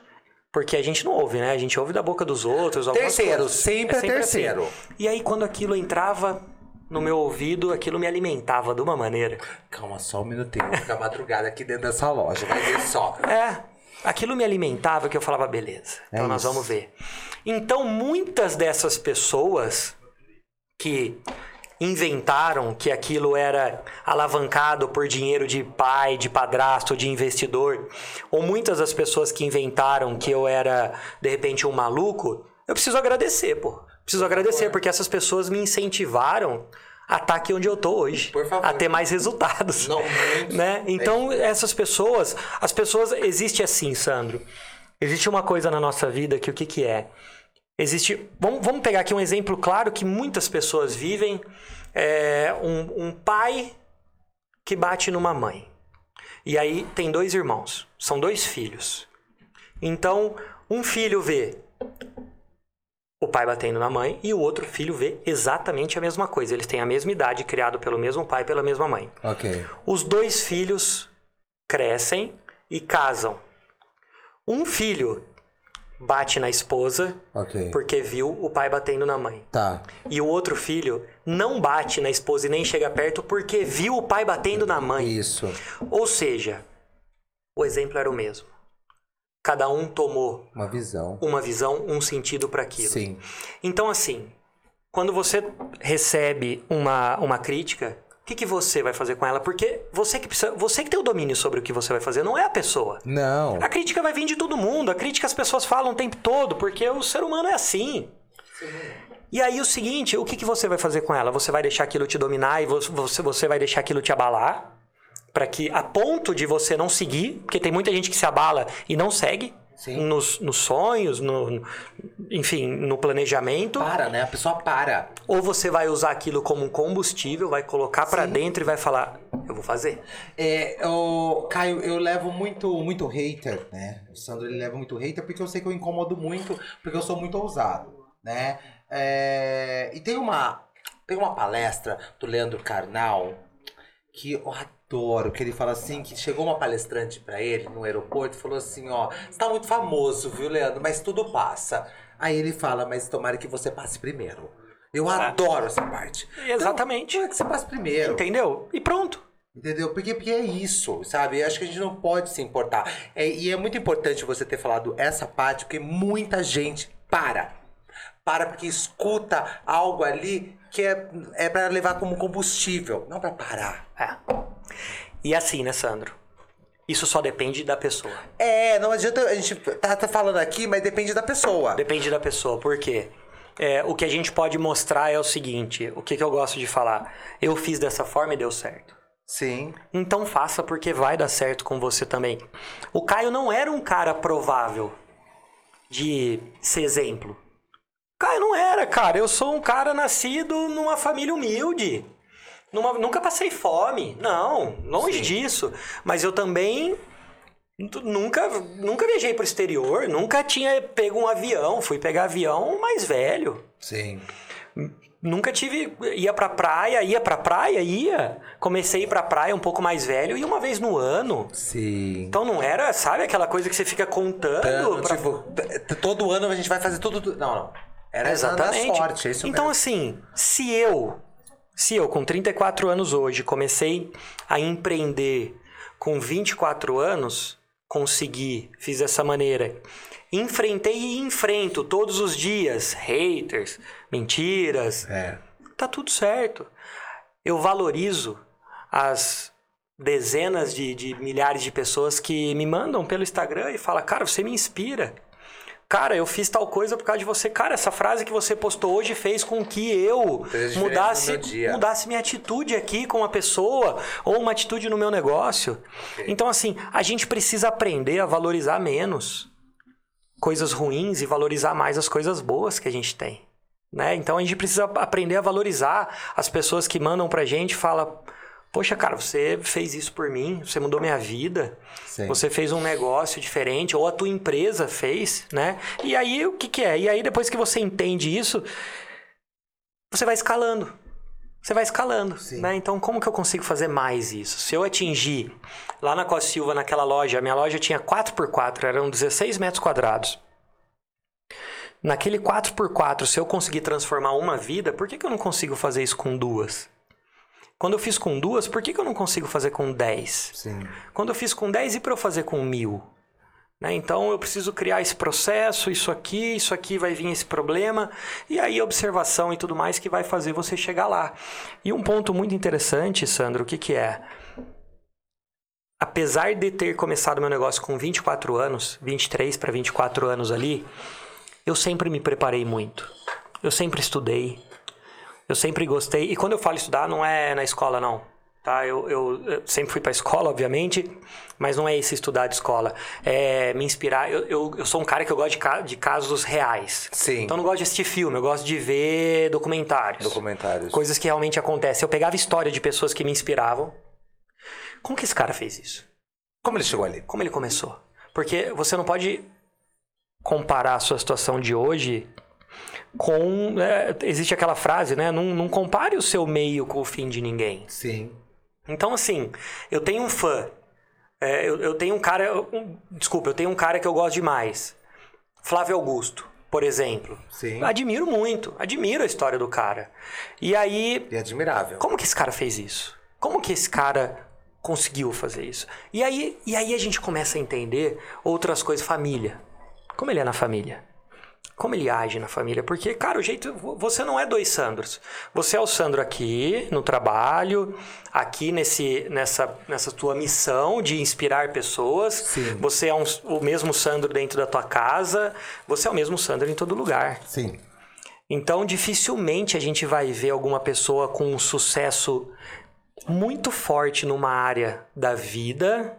porque a gente não ouve, né? A gente ouve da boca dos outros. Terceiro, coisas. sempre é terceiro. assim. E aí, quando aquilo entrava no meu ouvido, aquilo me alimentava de uma maneira. Calma só um minutinho, vou ficar madrugada aqui dentro dessa loja, vai ver só. É, aquilo me alimentava que eu falava, beleza, então É nós isso. vamos ver. Então, muitas dessas pessoas que inventaram que aquilo era alavancado por dinheiro de pai, de padrasto, de investidor, ou muitas das pessoas que inventaram que eu era, de repente, um maluco, eu preciso agradecer, pô. Preciso agradecer, porque essas pessoas me incentivaram a estar aqui onde eu tô hoje. A ter mais resultados. Não, né? Então, essas pessoas, as pessoas, existe assim, Sandro. Existe uma coisa na nossa vida que o que que é? Existe, vamos, vamos pegar aqui um exemplo claro que muitas pessoas vivem, é, um, um pai que bate numa mãe. E aí tem dois irmãos, são dois filhos. Então, um filho vê o pai batendo na mãe e o outro filho vê exatamente a mesma coisa. Eles têm a mesma idade, criado pelo mesmo pai e pela mesma mãe. Os dois filhos crescem e casam. Um filho bate na esposa Ok. porque viu o pai batendo na mãe. Tá. E o outro filho não bate na esposa e nem chega perto porque viu o pai batendo na mãe. Isso. Ou seja, o exemplo era o mesmo. Cada um tomou Uma visão. uma visão, um sentido para aquilo. Sim. Então, assim, quando você recebe uma, uma crítica, que, que você vai fazer com ela? Porque você que precisa, você que tem o domínio sobre o que você vai fazer, não é a pessoa. Não. A crítica vai vir de todo mundo, a crítica as pessoas falam o tempo todo, porque o ser humano é assim. E aí o seguinte, o que, que você vai fazer com ela? Você vai deixar aquilo te dominar e vo- você, você vai deixar aquilo te abalar? Para que, a ponto de você não seguir, porque tem muita gente que se abala e não segue Sim. nos, nos sonhos, no, no- enfim, no planejamento. Para, né? A pessoa para. Ou você vai usar aquilo como um combustível, vai colocar pra Sim. dentro e vai falar, eu vou fazer. É, o Caio, eu levo muito, muito hater, né? O Sandro ele leva muito hater porque eu sei que eu incomodo muito, porque eu sou muito ousado, né? É, e tem uma, tem uma palestra do Leandro Carnal que eu adoro, que ele fala assim, que chegou uma palestrante pra ele no aeroporto e falou assim, ó, você tá muito famoso, viu, Leandro? Mas tudo passa. Aí ele fala, mas tomara que você passe primeiro. Eu Ah. adoro essa parte. Exatamente. Então, é que você passe primeiro. Entendeu? E pronto. Entendeu? Porque, porque é isso, sabe? Eu acho que a gente não pode se importar. É, e é muito importante você ter falado essa parte, porque muita gente para. Para porque escuta algo ali que é, é para levar como combustível, não para parar. É. E assim, né, Sandro? Isso só depende da pessoa. É, não adianta a gente tá, tá falando aqui, mas depende da pessoa. Depende da pessoa, por quê? É, o que a gente pode mostrar é o seguinte: o que, que eu gosto de falar? Eu fiz dessa forma e deu certo. Sim. Então faça porque vai dar certo com você também. O Caio não era um cara provável de ser exemplo. O Caio não era, cara. Eu sou um cara nascido numa família humilde. Numa- nunca passei fome. Não, longe Sim. disso. Mas eu também nu- nunca, nunca viajei pro exterior. Nunca tinha pego um avião. Fui pegar avião mais velho. Sim. Nunca tive. Ia pra praia, ia pra praia, ia. Comecei a ir pra praia um pouco mais velho e uma vez no ano. Sim. Então não era, sabe, aquela coisa que você fica contando. Pra- tipo, todo ano a gente vai fazer tudo. Não, não. Era Exatamente. sorte, é isso então, mesmo. assim, se eu, se eu com 34 anos hoje comecei a empreender com 24 anos, consegui, fiz dessa maneira. Enfrentei e enfrento todos os dias haters, mentiras, É. tá tudo certo. Eu valorizo as dezenas de, de milhares de pessoas que me mandam pelo Instagram e falam, cara, você me inspira. Cara, eu fiz tal coisa por causa de você. Cara, essa frase que você postou hoje fez com que eu Fez mudasse, mudasse minha atitude aqui com uma pessoa ou uma atitude no meu negócio. Então, assim, a gente precisa aprender a valorizar menos coisas ruins e valorizar mais as coisas boas que a gente tem. Né? Então a gente precisa aprender a valorizar as pessoas que mandam pra gente e fala Poxa, cara, você fez isso por mim, você mudou minha vida, Sim. você fez um negócio diferente, ou a tua empresa fez, né? E aí o que, que é? E aí depois que você entende isso, você vai escalando. Você vai escalando, Sim. né? Então, como que eu consigo fazer mais isso? Se eu atingir lá na Costa Silva, naquela loja, a minha loja tinha 4x4, eram 16 metros quadrados. Naquele 4x4, se eu conseguir transformar uma vida, por que, que eu não consigo fazer isso com duas? Quando eu fiz com duas, por que, que eu não consigo fazer com 10? Sim. Quando eu fiz com 10 e para eu fazer com mil? Né? Então eu preciso criar esse processo, isso aqui, isso aqui vai vir esse problema, e aí observação e tudo mais que vai fazer você chegar lá. E um ponto muito interessante, Sandro, o que, que é? Apesar de ter começado meu negócio com 24 anos, 23 para 24 anos ali, eu sempre me preparei muito. Eu sempre estudei. Eu sempre gostei. E quando eu falo estudar, não é na escola, não. Tá? Eu, eu, eu sempre fui para escola, obviamente, mas não é esse estudar de escola. É me inspirar. Eu, eu, eu sou um cara que eu gosto de, ca- de casos reais. Sim. Então eu não gosto de assistir filme, eu gosto de ver documentários. Documentários. Coisas que realmente acontecem. Eu pegava história de pessoas que me inspiravam. Como que esse cara fez isso? Como ele chegou ali? Como ele começou? Porque você não pode comparar a sua situação de hoje com. é, existe aquela frase, né? Não, não compare o seu meio com o fim de ninguém. Sim. Então, assim, eu tenho um fã. É, eu, eu tenho um cara. um- desculpa, eu tenho um cara que eu gosto demais. Flávio Augusto, por exemplo. Sim. Admiro muito, admiro a história do cara. E aí, E admirável. como que esse cara fez isso? Como que esse cara conseguiu fazer isso? E aí, e aí a gente começa a entender outras coisas. Família. Como ele é na família? Como ele age na família. Porque, cara, o jeito. Você não é dois Sandros. Você é o Sandro aqui no trabalho, aqui nesse, nessa, nessa tua missão de inspirar pessoas. Sim. Você é um, o mesmo Sandro dentro da tua casa. Você é o mesmo Sandro em todo lugar. Sim. Então, dificilmente a gente vai ver alguma pessoa com um sucesso muito forte numa área da vida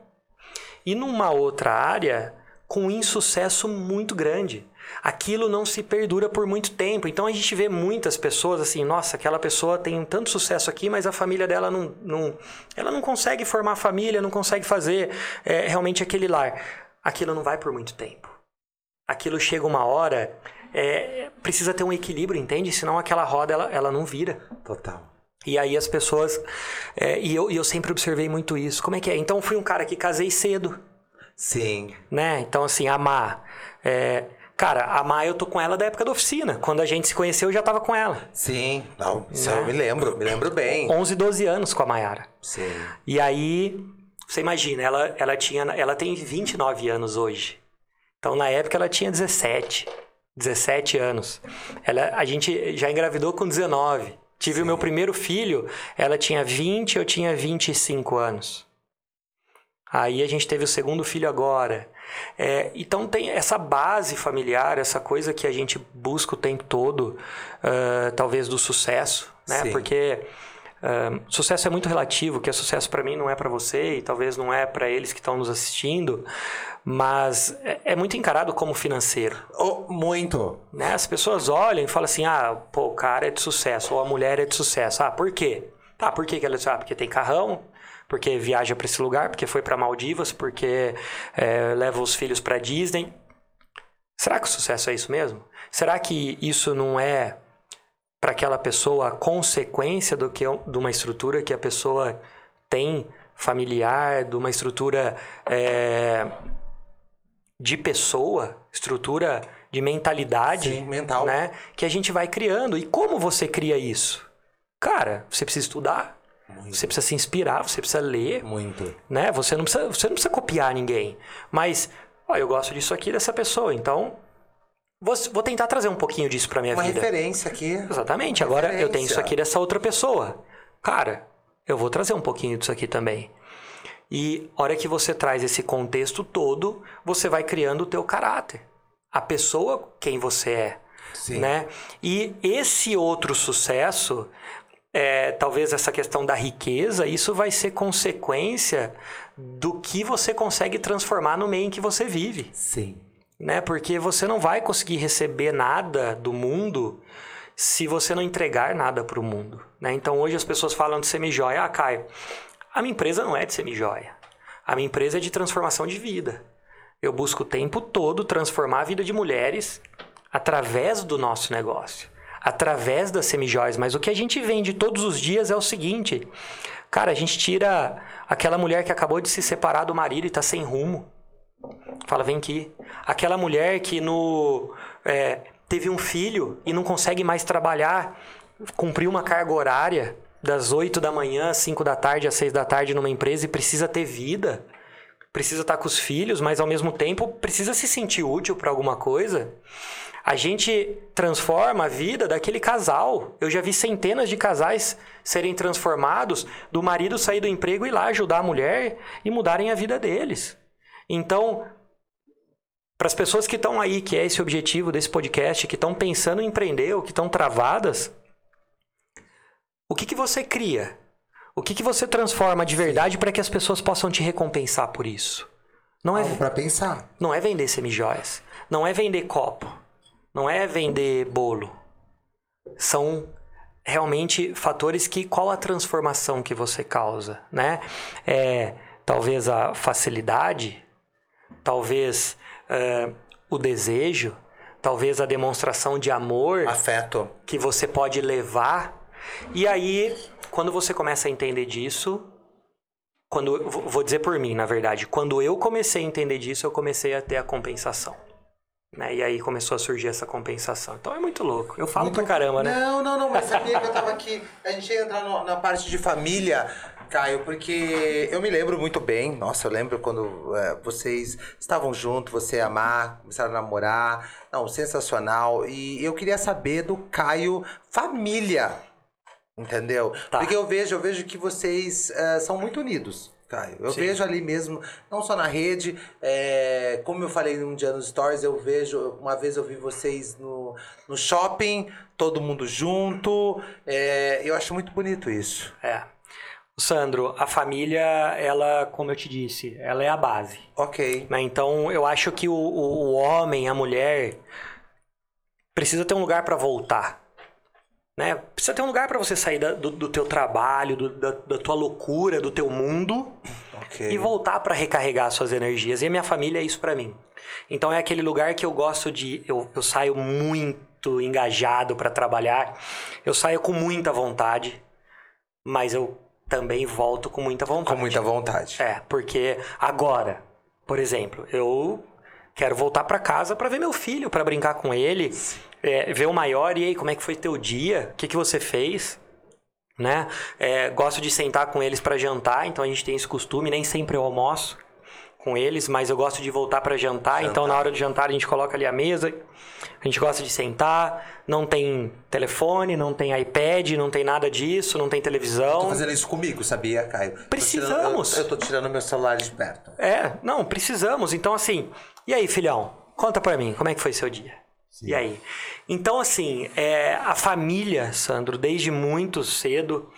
e numa outra área com um insucesso muito grande aquilo não se perdura por muito tempo. Então a gente vê muitas pessoas assim, nossa, aquela pessoa tem tanto sucesso aqui, mas a família dela não, não ela não consegue formar família, não consegue fazer é, realmente aquele lar. Aquilo não vai por muito tempo. Aquilo chega uma hora, é, precisa ter um equilíbrio, entende? Senão aquela roda ela, ela não vira. Total. E aí as pessoas. É, e, eu, e eu sempre observei muito isso. Como é que é? Então fui um cara que casei cedo. Sim. Né? Então, assim, amar. É, Cara, a Maia eu tô com ela da época da oficina. Quando a gente se conheceu, eu já tava com ela. Sim, não, isso Né? eu me lembro, me lembro bem. 11, 12 anos com a Maiara. Sim. E aí, você imagina, ela, ela tinha. Ela tem 29 anos hoje. Então, na época, ela tinha 17. 17 anos. Ela, a gente já engravidou com 19. Tive o meu primeiro filho, ela tinha 20, eu tinha 25 anos. Aí a gente teve o segundo filho agora. É, então tem essa base familiar, essa coisa que a gente busca o tempo todo, uh, talvez do sucesso, né? Sim. Porque uh, sucesso é muito relativo, que é sucesso para mim não é para você e talvez não é para eles que estão nos assistindo, mas é, é muito encarado como financeiro. Oh, muito. Né? As pessoas olham e falam assim: ah, pô, o cara é de sucesso, ou a mulher é de sucesso. Ah, por quê? Tá, por que, que ela é de sucesso? Ah, porque tem carrão, porque viaja para esse lugar, porque foi para Maldivas, porque é, leva os filhos para Disney. Será que o sucesso é isso mesmo? Será que isso não é para aquela pessoa a consequência do que de uma estrutura que a pessoa tem familiar, de uma estrutura é, de pessoa, estrutura de mentalidade, Sim, mental. né? Que a gente vai criando. E como você cria isso? Cara, você precisa estudar, Muito. você precisa se inspirar, você precisa ler, Muito. né? Você não precisa, você não precisa copiar ninguém. Mas, ó, eu gosto disso aqui dessa pessoa, então vou, vou tentar trazer um pouquinho disso pra minha Uma vida. referência aqui. Exatamente. Agora eu tenho Referência. isso aqui dessa outra pessoa. Cara, eu vou trazer um pouquinho disso aqui também. E a hora que você traz esse contexto todo, você vai criando o teu caráter. A pessoa quem você é, Sim. né? E esse outro sucesso, é, talvez essa questão da riqueza, isso vai ser consequência do que você consegue transformar no meio em que você vive Sim. né? Porque você não vai conseguir receber nada do mundo se você não entregar nada para o mundo, né? Então hoje as pessoas falam de semijoia. Ah, Caio, a minha empresa não é de semijoia. A minha empresa é de transformação de vida. Eu busco o tempo todo transformar a vida de mulheres através do nosso negócio, através das semijoias. Mas o que a gente vende todos os dias é o seguinte, cara, a gente tira aquela mulher que acabou de se separar do marido e está sem rumo. Fala, vem aqui. Aquela mulher que no é, teve um filho e não consegue mais trabalhar, cumpriu uma carga horária das 8 da manhã às 5 da tarde, às 6 da tarde numa empresa e precisa ter vida. Precisa estar com os filhos, mas ao mesmo tempo precisa se sentir útil para alguma coisa. A gente transforma a vida daquele casal. Eu já vi centenas de casais serem transformados do marido sair do emprego e ir lá ajudar a mulher e mudarem a vida deles. Então, para as pessoas que estão aí, que é esse objetivo desse podcast, que estão pensando em empreender ou que estão travadas, o que, que você cria? O que, que você transforma de verdade para que as pessoas possam te recompensar por isso? Não é, pra pensar. não é vender semijoias, não é vender copo, não é vender bolo. São realmente fatores que qual a transformação que você causa, né? É talvez a facilidade, talvez eh, o desejo, talvez a demonstração de amor Afeto. que você pode levar. E aí, quando você começa a entender disso, quando vou dizer por mim, na verdade, quando eu comecei a entender disso, eu comecei a ter a compensação. Né? E aí começou a surgir essa compensação. Então é muito louco. Eu falo Muito- pra caramba, né? Não, não, não, mas sabia que eu tava aqui. A gente ia entrar no- na parte de família. Caio, porque eu me lembro muito bem. Nossa, eu lembro quando é, vocês estavam juntos, você e a Mar, começaram a namorar. Não, sensacional. E eu queria saber do Caio família. Entendeu? Tá. Porque eu vejo, eu vejo que vocês é, são muito unidos. Caio. Eu Sim. vejo ali mesmo, não só na rede, é, como eu falei um dia nos stories, eu vejo, uma vez eu vi vocês no, no shopping, todo mundo junto. é, eu acho muito bonito isso. É. Sandro, a família, ela, como eu te disse, ela é a base. Ok. né? Então, eu acho que o, o, o homem, a mulher, precisa ter um lugar para voltar. Né? Precisa ter um lugar para você sair da- do, do teu trabalho, do- da, da tua loucura, do teu mundo Ok. e voltar para recarregar suas energias. E a minha família é isso para mim. Então é aquele lugar que eu gosto de. Eu, eu saio muito engajado para trabalhar, eu saio com muita vontade, mas eu também volto com muita vontade. Com muita vontade. É, porque agora, por exemplo, eu quero voltar para casa para ver meu filho, para brincar com ele, é, ver o maior e aí, como é que foi teu dia? O que, que você fez? Né? É, gosto de sentar com eles para jantar, então a gente tem esse costume, nem sempre eu almoço com eles, mas eu gosto de voltar para jantar, então na hora do jantar a gente coloca ali a mesa, a gente gosta de sentar, não tem telefone, não tem iPad, não tem nada disso, não tem televisão. Tô fazendo isso comigo, sabia, Caio? Tô Precisamos. tirando- eu, eu tô tirando meu celular de perto. É, não, precisamos. Então, assim, e aí, filhão? Conta pra mim, como é que foi seu dia? E aí? Então, assim, é, a família, Sandro, desde muito cedo,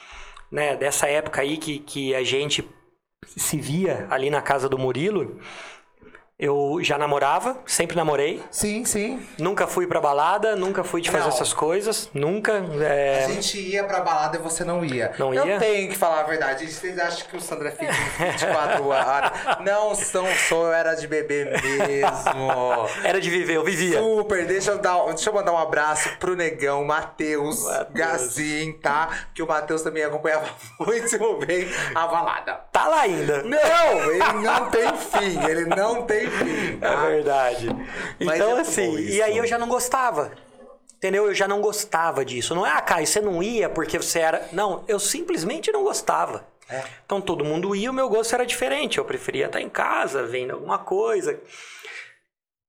né, dessa época aí que, que a gente se via ali na casa do Murilo, eu já namorava, sempre namorei, Sim, sim. nunca fui pra balada, nunca fui de fazer Não. essas coisas, nunca. é, A gente ia pra balada e você não ia. Não eu ia? tenho que falar a verdade. Vocês acham que o Sandro é fitness 24 horas? Não são, sou, eu era de beber mesmo. Era de viver, eu vivia. Super, deixa eu, dar, deixa eu mandar um abraço pro negão, Matheus, Matheus. Gazin, tá? Que o Matheus também acompanhava muito bem a balada. Tá lá ainda. Não, ele não tem fim, ele não tem É verdade. Mas Então, é assim, isso. e aí eu já não gostava. Entendeu? Eu já não gostava disso. Não é, ah, Caio, você não ia porque você era. Não, eu simplesmente não gostava. É. Então todo mundo ia, o meu gosto era diferente. Eu preferia estar em casa, vendo alguma coisa.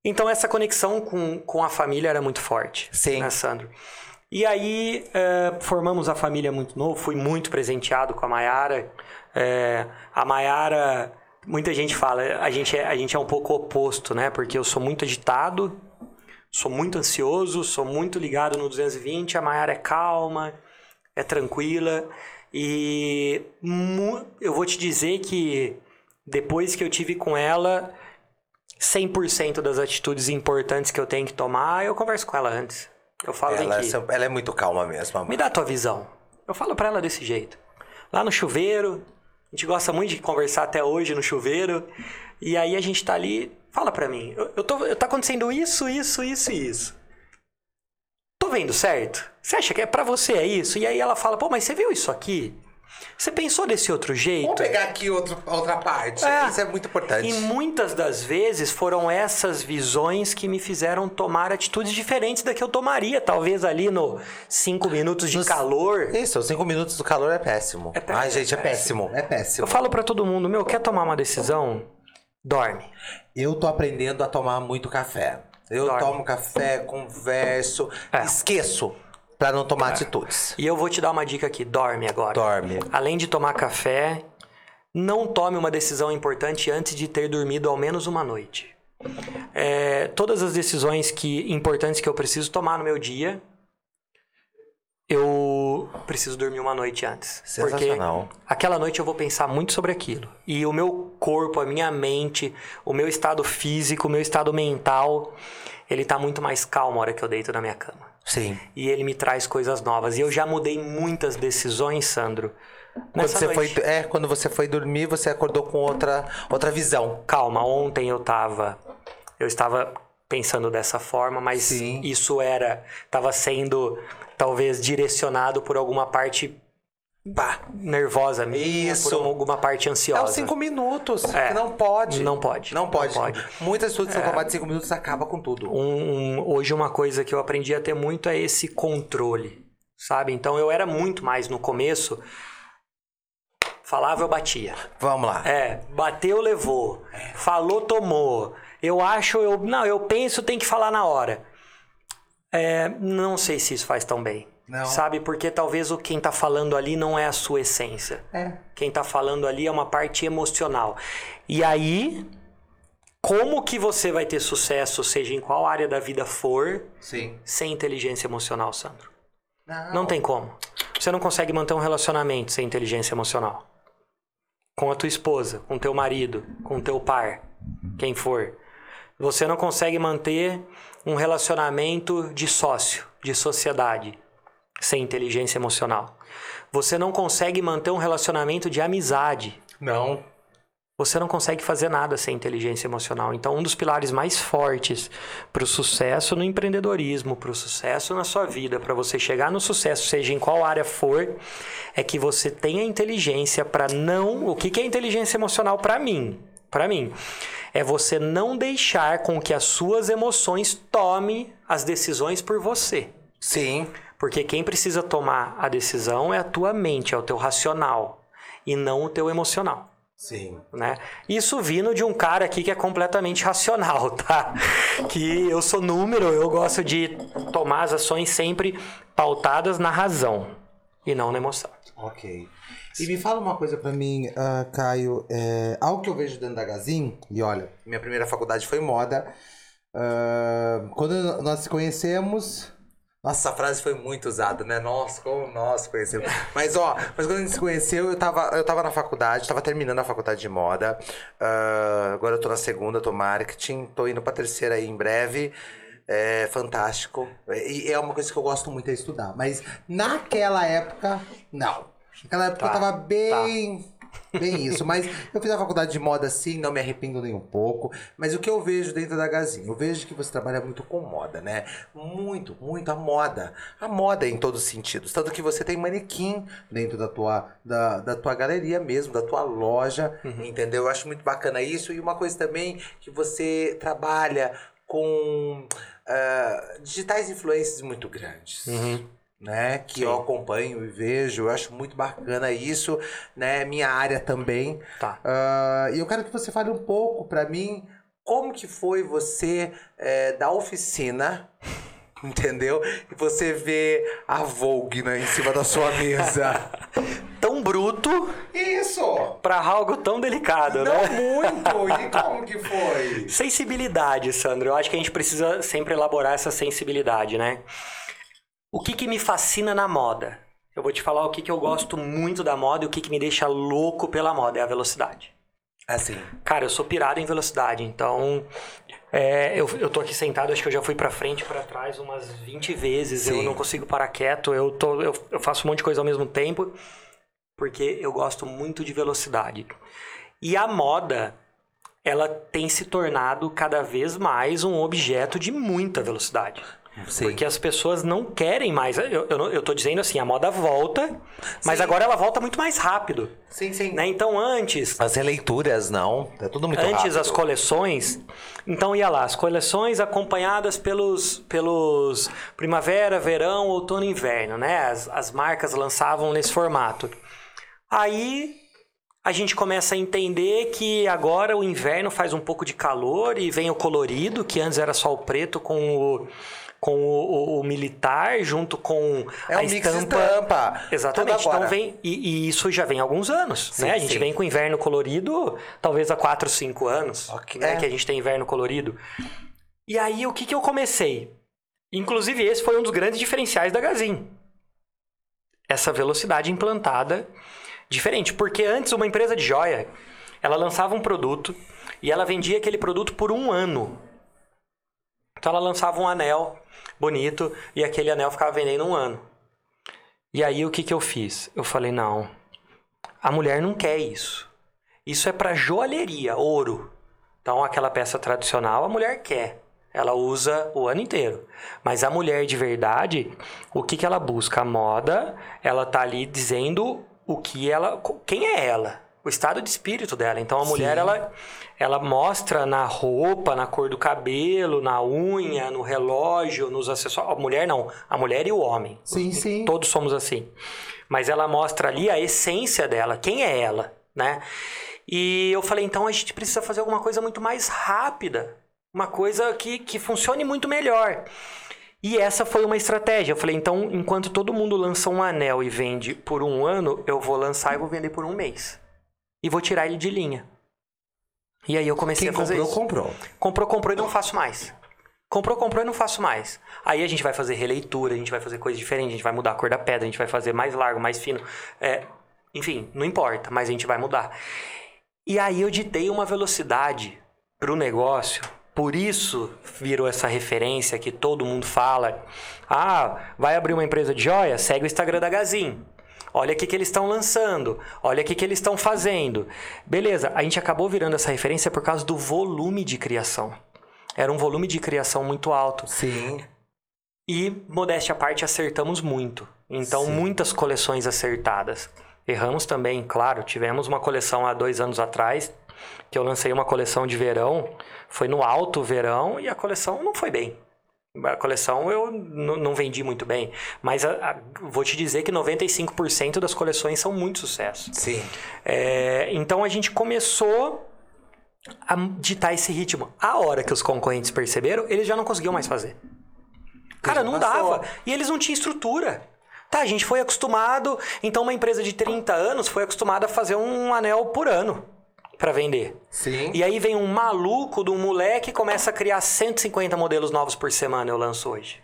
Então essa conexão com, com a família era muito forte. Sim. Né, Sandro? E aí eh, formamos a família muito novo, fui muito presenteado com a Maiara. Eh, a Maiara, muita gente fala, a gente, é, a gente é um pouco oposto, né? Porque eu sou muito agitado, sou muito ansioso, sou muito ligado no 220, a Maiara é calma, é tranquila. E eu vou te dizer que depois que eu tive com ela, 100% das atitudes importantes que eu tenho que tomar, eu converso com ela antes. Eu falo, Ela, é- ela é muito calma mesmo, amor. me dá a tua visão. Eu falo pra ela desse jeito. Lá no chuveiro, a gente gosta muito de conversar até hoje no chuveiro. E aí a gente tá ali, fala pra mim, eu, eu tô, eu tá acontecendo isso, isso, isso e isso. Tô vendo certo? Você acha que é pra você é isso? E aí ela fala, pô, mas você viu isso aqui? Você pensou desse outro jeito? Vamos pegar aqui outro, outra parte. É. Isso é muito importante. E muitas das vezes foram essas visões que me fizeram tomar atitudes diferentes da que eu tomaria, talvez ali no cinco minutos de Nos- calor. Isso, os cinco minutos do calor é péssimo. É péssimo, Ai, gente, é é péssimo. É péssimo. Eu falo pra todo mundo, meu, quer tomar uma decisão? Dorme. Eu tô aprendendo a tomar muito café. Eu Dorme. tomo café, converso, É. esqueço pra não tomar atitudes. E eu vou te dar uma dica aqui, dorme agora. Dorme. Além de tomar café, não tome uma decisão importante antes de ter dormido ao menos uma noite. É, todas as decisões que importantes que eu preciso tomar no meu dia, eu preciso dormir uma noite antes. Sensacional. Porque aquela noite eu vou pensar muito sobre aquilo. E o meu corpo, a minha mente, o meu estado físico, o meu estado mental, ele tá muito mais calmo na hora que eu deito na minha cama Sim. e ele me traz coisas novas. E eu já mudei muitas decisões, Sandro. Quando você, foi, é, quando você foi dormir, você acordou com outra, outra visão. Calma, ontem eu tava. Eu estava pensando dessa forma, mas Sim. isso era. Tava sendo talvez direcionado por alguma parte Pá. nervosa minha, Isso. por alguma parte É ansiosa. os cinco minutos. É. que não pode. Não pode. Não pode. Não pode. Muitas atitudes são tomadas em cinco minutos acaba com tudo. Um- um- hoje uma coisa que eu aprendi a ter muito é esse controle, sabe? Então eu era muito mais no começo Falava, eu batia. Vamos lá. É, bateu, levou. Falou, tomou. Eu acho, eu. Não, eu penso, tem que falar na hora. É, não sei se isso faz tão bem. Não. Sabe? Porque talvez o quem tá falando ali não é a sua essência. É. Quem tá falando ali é uma parte emocional. E aí, como que você vai ter sucesso, seja em qual área da vida for, Sim. sem inteligência emocional, Sandro? Não. Não tem como. Você não consegue manter um relacionamento sem inteligência emocional. Com a tua esposa, com teu marido, com teu par, quem for. Você não consegue manter um relacionamento de sócio, de sociedade, sem inteligência emocional. Você não consegue manter um relacionamento de amizade. Não. Você não consegue fazer nada sem inteligência emocional. Então, um dos pilares mais fortes para o sucesso no empreendedorismo, para o sucesso na sua vida, para você chegar no sucesso, seja em qual área for, é que você tenha inteligência para não. O que, que é inteligência emocional para mim? Para mim, é você não deixar com que as suas emoções tome as decisões por você. Sim. Porque quem precisa tomar a decisão é a tua mente, é o teu racional e não o teu emocional Sim. né? Isso vindo de um cara aqui que é completamente racional, tá? Que eu sou número, eu gosto de tomar as ações sempre pautadas na razão e não na emoção. Ok. E me fala uma coisa pra mim, ah, Caio. É, algo que eu vejo dentro da Gazin, e olha, minha primeira faculdade foi moda. Ah, quando nós se conhecemos. Nossa, essa frase foi muito usada, né? Nossa, como nós conhecemos. Mas, ó, mas quando a gente se conheceu, eu tava, eu tava na faculdade, tava terminando a faculdade de moda. Ah, agora eu tô na segunda, tô marketing, tô indo pra terceira aí em breve. É fantástico. E é uma coisa que eu gosto muito de estudar. Mas naquela época, não. Naquela época Tá, eu tava bem. Bem isso, mas eu fiz a faculdade de moda sim, não me arrependo nem um pouco. Mas o que eu vejo dentro da Gazin? Eu vejo que você trabalha muito com moda, né? Muito, muito a moda. A moda em todos os sentidos. Tanto que você tem manequim dentro da tua, da, da tua galeria mesmo, da tua loja, entendeu? Eu acho muito bacana isso. E uma coisa também que você trabalha com ah, digitais influências muito grandes né? Que eu acompanho e vejo, eu acho muito bacana isso, né? Minha área também. Tá. Ah, e eu quero que você fale um pouco pra mim como que foi você é, da oficina, entendeu? E você vê a Vogue né, em cima da sua mesa. Tão bruto Isso! para algo tão delicado, Não né? muito! E como que foi? Sensibilidade, Sandro. Eu acho que a gente precisa sempre elaborar essa sensibilidade, né? O que, que me fascina na moda? Eu vou te falar o que, que eu gosto muito da moda e o que, que me deixa louco pela moda é a velocidade. Assim. Cara, eu sou pirado em velocidade, então é, eu, eu tô aqui sentado, acho que eu já fui pra frente e pra trás umas 20 vezes, eu Sim. não consigo parar quieto, eu, tô, eu, eu faço um monte de coisa ao mesmo tempo, porque eu gosto muito de velocidade. E a moda, ela tem se tornado cada vez mais um objeto de muita velocidade. Sim. Porque as pessoas não querem mais. Eu, eu, eu tô dizendo assim, a moda volta, mas Sim. agora ela volta muito mais rápido. Sim, sim. Né? Então antes, As releituras, não. É tudo muito Antes rápido. as coleções, então ia lá, as coleções acompanhadas pelos, pelos primavera, verão, outono e inverno, né? As, as marcas lançavam nesse formato. Aí a gente começa a entender que agora o inverno faz um pouco de calor e vem o colorido, que antes era só o preto com o, com o, o- o militar, junto com É a um mix de estampa. estampa. Exatamente. Então vem. E, e isso já vem há alguns anos. Sim, né? A gente sim. vem com inverno colorido, talvez há 4, 5 anos. Ok. Né? É. Que a gente tem inverno colorido. E aí, o que, que eu comecei? Inclusive, esse foi um dos grandes diferenciais da Gazin. Essa velocidade implantada diferente. Porque antes, uma empresa de joia, ela lançava um produto e ela vendia aquele produto por um ano. Então ela lançava um anel bonito e aquele anel ficava vendendo um ano. E aí o que, que eu fiz? Eu falei, não, a mulher não quer isso. Isso é para joalheria, ouro. Então aquela peça tradicional a mulher quer. Ela usa o ano inteiro. Mas a mulher de verdade, o que, que ela busca? A moda, ela tá ali dizendo o que ela. Quem é ela? O estado de espírito dela. Então a mulher, Sim. ela, ela mostra na roupa, na cor do cabelo, na unha, no relógio, nos acessórios. A mulher não, a mulher e o homem. Sim, sim. Todos somos assim. Mas ela mostra ali a essência dela, quem é ela, né? E eu falei, então a gente precisa fazer alguma coisa muito mais rápida, uma coisa que, que funcione muito melhor. E essa foi uma estratégia. Eu falei, então, enquanto todo mundo lança um anel e vende por um ano, eu vou lançar e vou vender por um mês. E vou tirar ele de linha. E aí eu comecei Quem a fazer comprou, isso. comprou. Comprou, comprou e não faço mais. Comprou, comprou e não faço mais. Aí a gente vai fazer releitura, a gente vai fazer coisa diferente, a gente vai mudar a cor da pedra, a gente vai fazer mais largo, mais fino. É, enfim, não importa, mas a gente vai mudar. E aí eu ditei uma velocidade pro negócio. Por isso virou essa referência que todo mundo fala. Ah, vai abrir uma empresa de joia? Segue o Instagram da Gazin. Olha o que, que eles estão lançando. Olha o que, que eles estão fazendo. Beleza, a gente acabou virando essa referência por causa do volume de criação. Era um volume de criação muito alto. Sim. E, modéstia à parte, acertamos muito. Então, Sim. muitas coleções acertadas. Erramos também, claro. Tivemos uma coleção há dois anos atrás, que eu lancei uma coleção de verão. Foi no alto verão e a coleção não foi bem. A coleção eu não vendi muito bem. Mas a- a- vou te dizer que 95% das coleções são muito sucesso. Sim. É, então a gente começou a ditar esse ritmo. A hora que os concorrentes perceberam, eles já não conseguiam mais fazer. Cara, não dava. E eles não tinham estrutura. Tá, a gente foi acostumado. Então, uma empresa de 30 anos foi acostumada a fazer um anel por ano para vender. Sim. E aí vem um maluco de um moleque e começa a criar 150 modelos novos por semana, eu lanço hoje.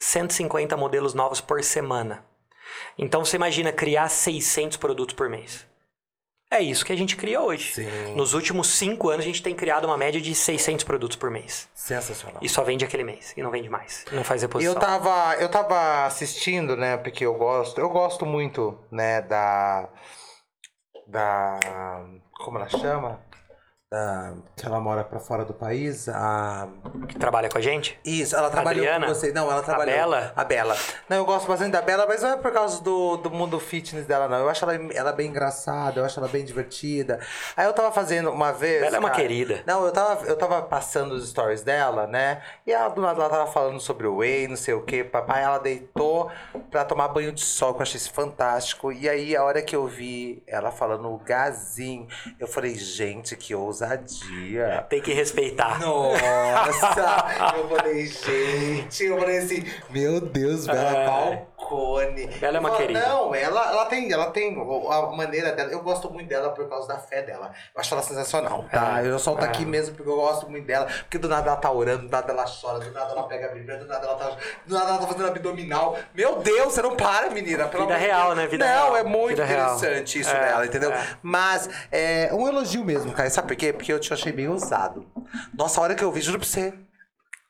150 modelos novos por semana. Então você imagina criar 600 produtos por mês. É isso que a gente cria hoje. Sim. Nos últimos cinco anos a gente tem criado uma média de 600 produtos por mês. Sensacional. E só vende aquele mês. E não vende mais. Não faz reposição. Eu tava, eu tava assistindo, né, porque eu gosto, eu gosto muito, né, da da como ela chama? Que ela mora pra fora do país, a Que trabalha com a gente? Isso, ela trabalhou Adriana? com você. Não, ela trabalhou. Bela? A Bela. Não, eu gosto bastante da Bela, mas não é por causa do, do mundo fitness dela, não. Eu acho ela, ela bem engraçada, eu acho ela bem divertida. Aí eu tava fazendo uma vez. Ela é uma cara- querida. Não, eu tava, eu tava passando os stories dela, né? E ela do nada ela tava falando sobre o whey, não sei o que. Papai, ela deitou pra tomar banho de sol, que eu achei isso fantástico. E aí, a hora que eu vi ela falando o gazinho, eu falei, gente, que ousadia. Tem que respeitar. Nossa! eu falei, gente, eu falei assim, meu Deus, Bela É. Falcone. Bela é uma querida. Não, ela, ela tem, ela tem a maneira dela. Eu gosto muito dela por causa da fé dela. Eu acho ela sensacional, tá? É. Eu solto É. aqui mesmo porque eu gosto muito dela. Porque do nada ela tá orando, do nada ela chora, do nada ela pega a Bíblia, do nada ela tá, do nada ela tá fazendo abdominal. Meu Deus, você não para, menina. Pelo Vida real, Deus. né? Vida não, real. é muito Vida real. interessante isso É, dela, entendeu? é. Mas é um elogio mesmo, cara. Sabe por quê? Porque eu te achei bem ousado. Nossa, a hora que eu vi, juro pra você.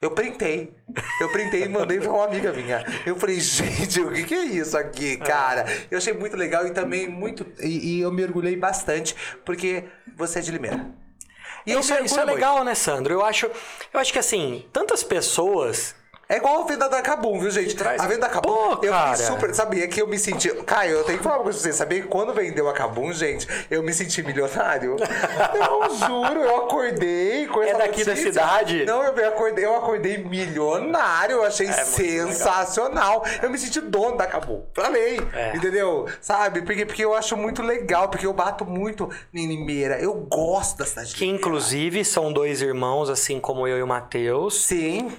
Eu printei. Eu printei e mandei pra uma amiga minha. Eu falei, gente, o que, que é isso aqui, cara? Eu achei muito legal e também muito. E, e eu me orgulhei bastante, porque você é de Limeira. E Isso, é- isso é orgulho legal, né, Sandro? Eu acho, eu acho que assim, tantas pessoas. É igual a venda da Cabum, viu, gente? Traz- A venda da Cabum, Pô, eu cara. fiquei super. Sabia que eu me senti. Caio, eu tenho que falar uma coisa pra você. Sabia que quando vendeu a Cabum, gente, eu me senti milionário? eu juro, eu acordei com É essa daqui da notícia. cidade? Não, eu acordei, eu acordei milionário. Eu achei É sensacional. Eu me senti dono da Cabum. Falei, É. entendeu? Sabe? Porque, porque eu acho muito legal, porque eu bato muito em Limeira. Eu gosto da cidade de Que inclusive são dois irmãos, assim como eu e o Matheus, Sim.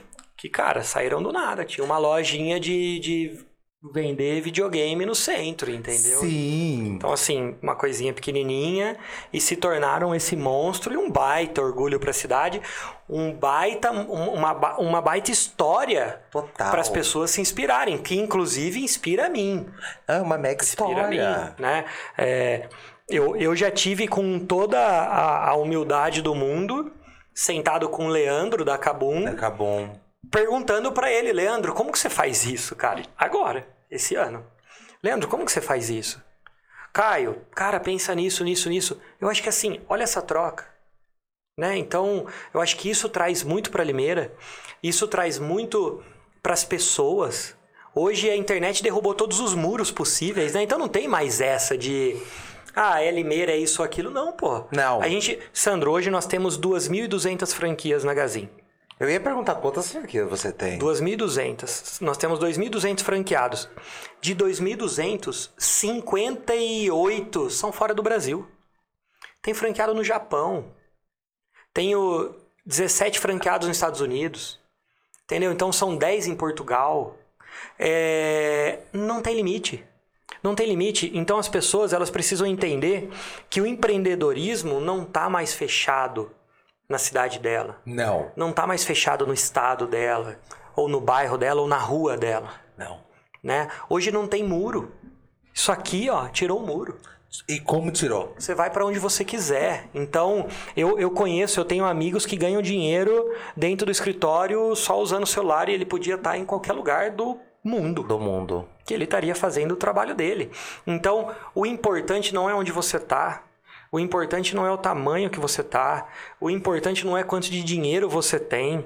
Que, cara, saíram do nada. Tinha uma lojinha de, de vender videogame no centro, entendeu? Sim. Então, assim, uma coisinha pequenininha e se tornaram esse monstro e um baita orgulho pra cidade, um baita, um- uma, uma baita história para as pessoas se inspirarem, que inclusive inspira a mim. É uma mega Inspira a mim, né? É, eu, eu já tive com toda a, a humildade do mundo, sentado com o Leandro da Cabum, Acabou. Perguntando pra ele, Leandro, como que você faz isso, cara? Agora, esse ano. Leandro, como que você faz isso? Caio, cara, pensa nisso, nisso, nisso. Eu acho que assim, olha essa troca. Né? Então, eu acho que isso traz muito pra Limeira, isso traz muito pras pessoas. Hoje a internet derrubou todos os muros possíveis, né? Então não tem mais essa de ah, é Limeira, é isso ou aquilo. Não, pô. Não. A gente, Sandro, hoje nós temos 2.200 franquias na Gazin. Eu ia perguntar quantas franquias você tem. 2.200. Nós temos 2.200 franqueados. De 2.200, 58 são fora do Brasil. Tem franqueado no Japão. Tenho 17 franqueados nos Estados Unidos. Entendeu? Então são 10 em Portugal. É... Não tem limite. Não tem limite. Então as pessoas elas precisam entender que o empreendedorismo não está mais fechado na cidade dela. Não. Não está mais fechado no estado dela, ou no bairro dela, ou na rua dela. Não. Né? Hoje não tem muro. Isso aqui, ó, tirou o muro. E como tirou? Você vai para onde você quiser. Então, eu, eu conheço, eu tenho amigos que ganham dinheiro dentro do escritório só usando o celular e ele podia estar em qualquer lugar do mundo. Do mundo. Que ele estaria fazendo o trabalho dele. Então, o importante não é onde você está. O importante não é o tamanho que você tá. O importante não é quanto de dinheiro você tem.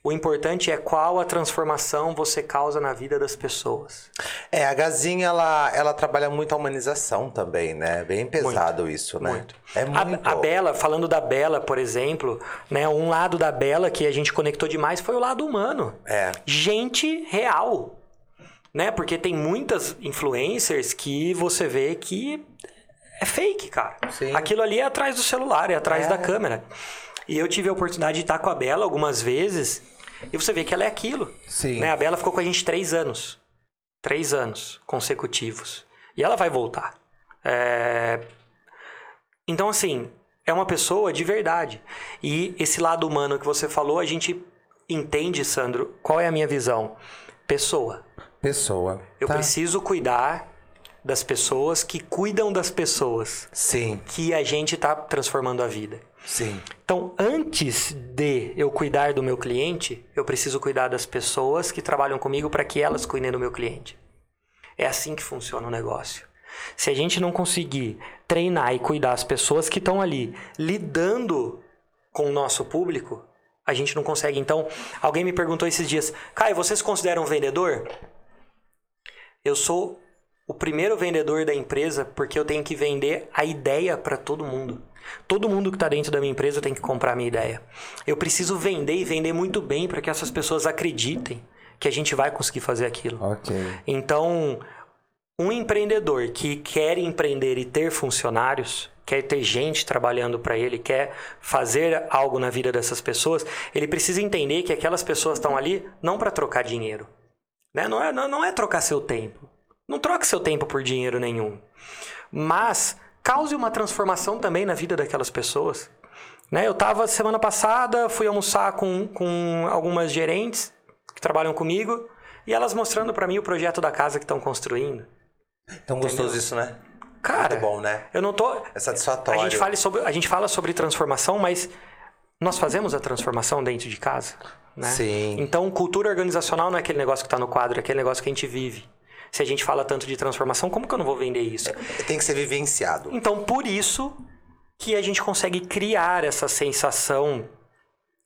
O importante é qual a transformação você causa na vida das pessoas. É, a Gazinha, ela, ela trabalha muito a humanização também, né? Bem pesado muito, isso, né? Muito. É muito. A, a, Bela, falando da Bela, por exemplo, né? Um lado da Bela que a gente conectou demais foi o lado humano. É. Gente real. Né? Porque tem muitas influencers que você vê que é fake, cara. Sim. Aquilo ali é atrás do celular, é atrás é. da câmera. E eu tive a oportunidade de estar com a Bela algumas vezes e você vê que ela é aquilo. Sim. Né? A Bela ficou com a gente três anos. Três anos consecutivos. E ela vai voltar. É... Então, assim, é uma pessoa de verdade. E esse lado humano que você falou, a gente entende, Sandro, qual é a minha visão? Pessoa. Pessoa. Eu tá. preciso cuidar das pessoas que cuidam das pessoas. Sim. Que a gente está transformando a vida. Sim. Então, antes de eu cuidar do meu cliente, eu preciso cuidar das pessoas que trabalham comigo para que elas cuidem do meu cliente. É assim que funciona o negócio. Se a gente não conseguir treinar e cuidar as pessoas que estão ali lidando com o nosso público, a gente não consegue. Então, alguém me perguntou esses dias: Caio, você se considera um vendedor? Eu sou o primeiro vendedor da empresa porque eu tenho que vender a ideia para todo mundo. Todo mundo que está dentro da minha empresa tem que comprar a minha ideia. Eu preciso vender e vender muito bem para que essas pessoas acreditem que a gente vai conseguir fazer aquilo. Ok. Então, um empreendedor que quer empreender e ter funcionários, quer ter gente trabalhando para ele, quer fazer algo na vida dessas pessoas, ele precisa entender que aquelas pessoas estão ali não para trocar dinheiro. Né? Não, é, não, não é trocar seu tempo. Não troque seu tempo por dinheiro nenhum. Mas cause uma transformação também na vida daquelas pessoas. Né? Eu estava semana passada, fui almoçar com, com algumas gerentes que trabalham comigo e elas mostrando para mim o projeto da casa que estão construindo. Tão gostoso isso, né? Cara, Muito bom, né? Eu não tô. É satisfatório. A gente, fala sobre, a gente fala sobre transformação, mas nós fazemos a transformação dentro de casa. Né? Sim. Então, cultura organizacional não é aquele negócio que está no quadro, é aquele negócio que a gente vive se a gente fala tanto de transformação, como que eu não vou vender isso? Tem que ser vivenciado. Então, por isso que a gente consegue criar essa sensação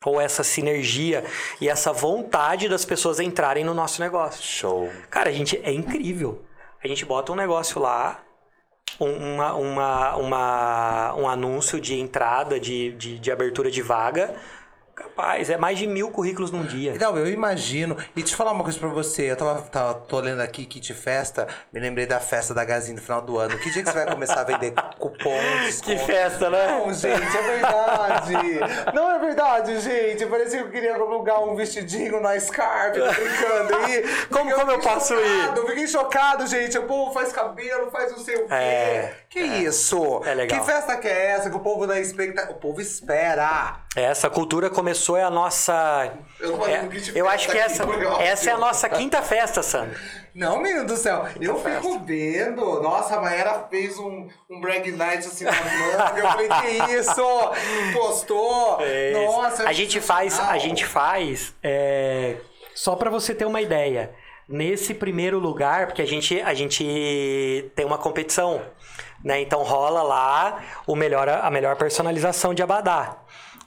ou essa sinergia e essa vontade das pessoas entrarem no nosso negócio. Show. Cara, a gente é incrível. A gente bota um negócio lá, uma, uma, uma, um anúncio de entrada, de, de, de abertura de vaga. Capaz, é mais de mil currículos num dia. Não, eu imagino. E te falar uma coisa pra você. Eu tava, tava tô lendo aqui kit festa, me lembrei da festa da Gazinha no final do ano. Que dia que você vai começar a vender cupons? Que festa, né? Não, gente, é verdade. Não é verdade, gente. Parecia que eu queria alugar um vestidinho na Scarp, tô brincando aí. como, como eu posso chocado, ir? Eu fiquei chocado, gente. O povo faz cabelo, faz não sei o quê. É, que é, isso? É legal. Que festa que é essa que o povo da expectativa... O povo espera. Essa cultura começou é a nossa. Eu, é, eu acho que essa, essa é a nossa quinta festa, Sandro. Não, menino do céu, quinta eu festa. fico vendo. Nossa, a Maera fez um, um brag night assim na manga. Eu falei, que isso? Postou? É Nossa, a gente faz, a gente faz. É, só para você ter uma ideia. Nesse primeiro lugar, porque a gente, a gente tem uma competição, né? Então rola lá o melhor, a melhor personalização de Abadá.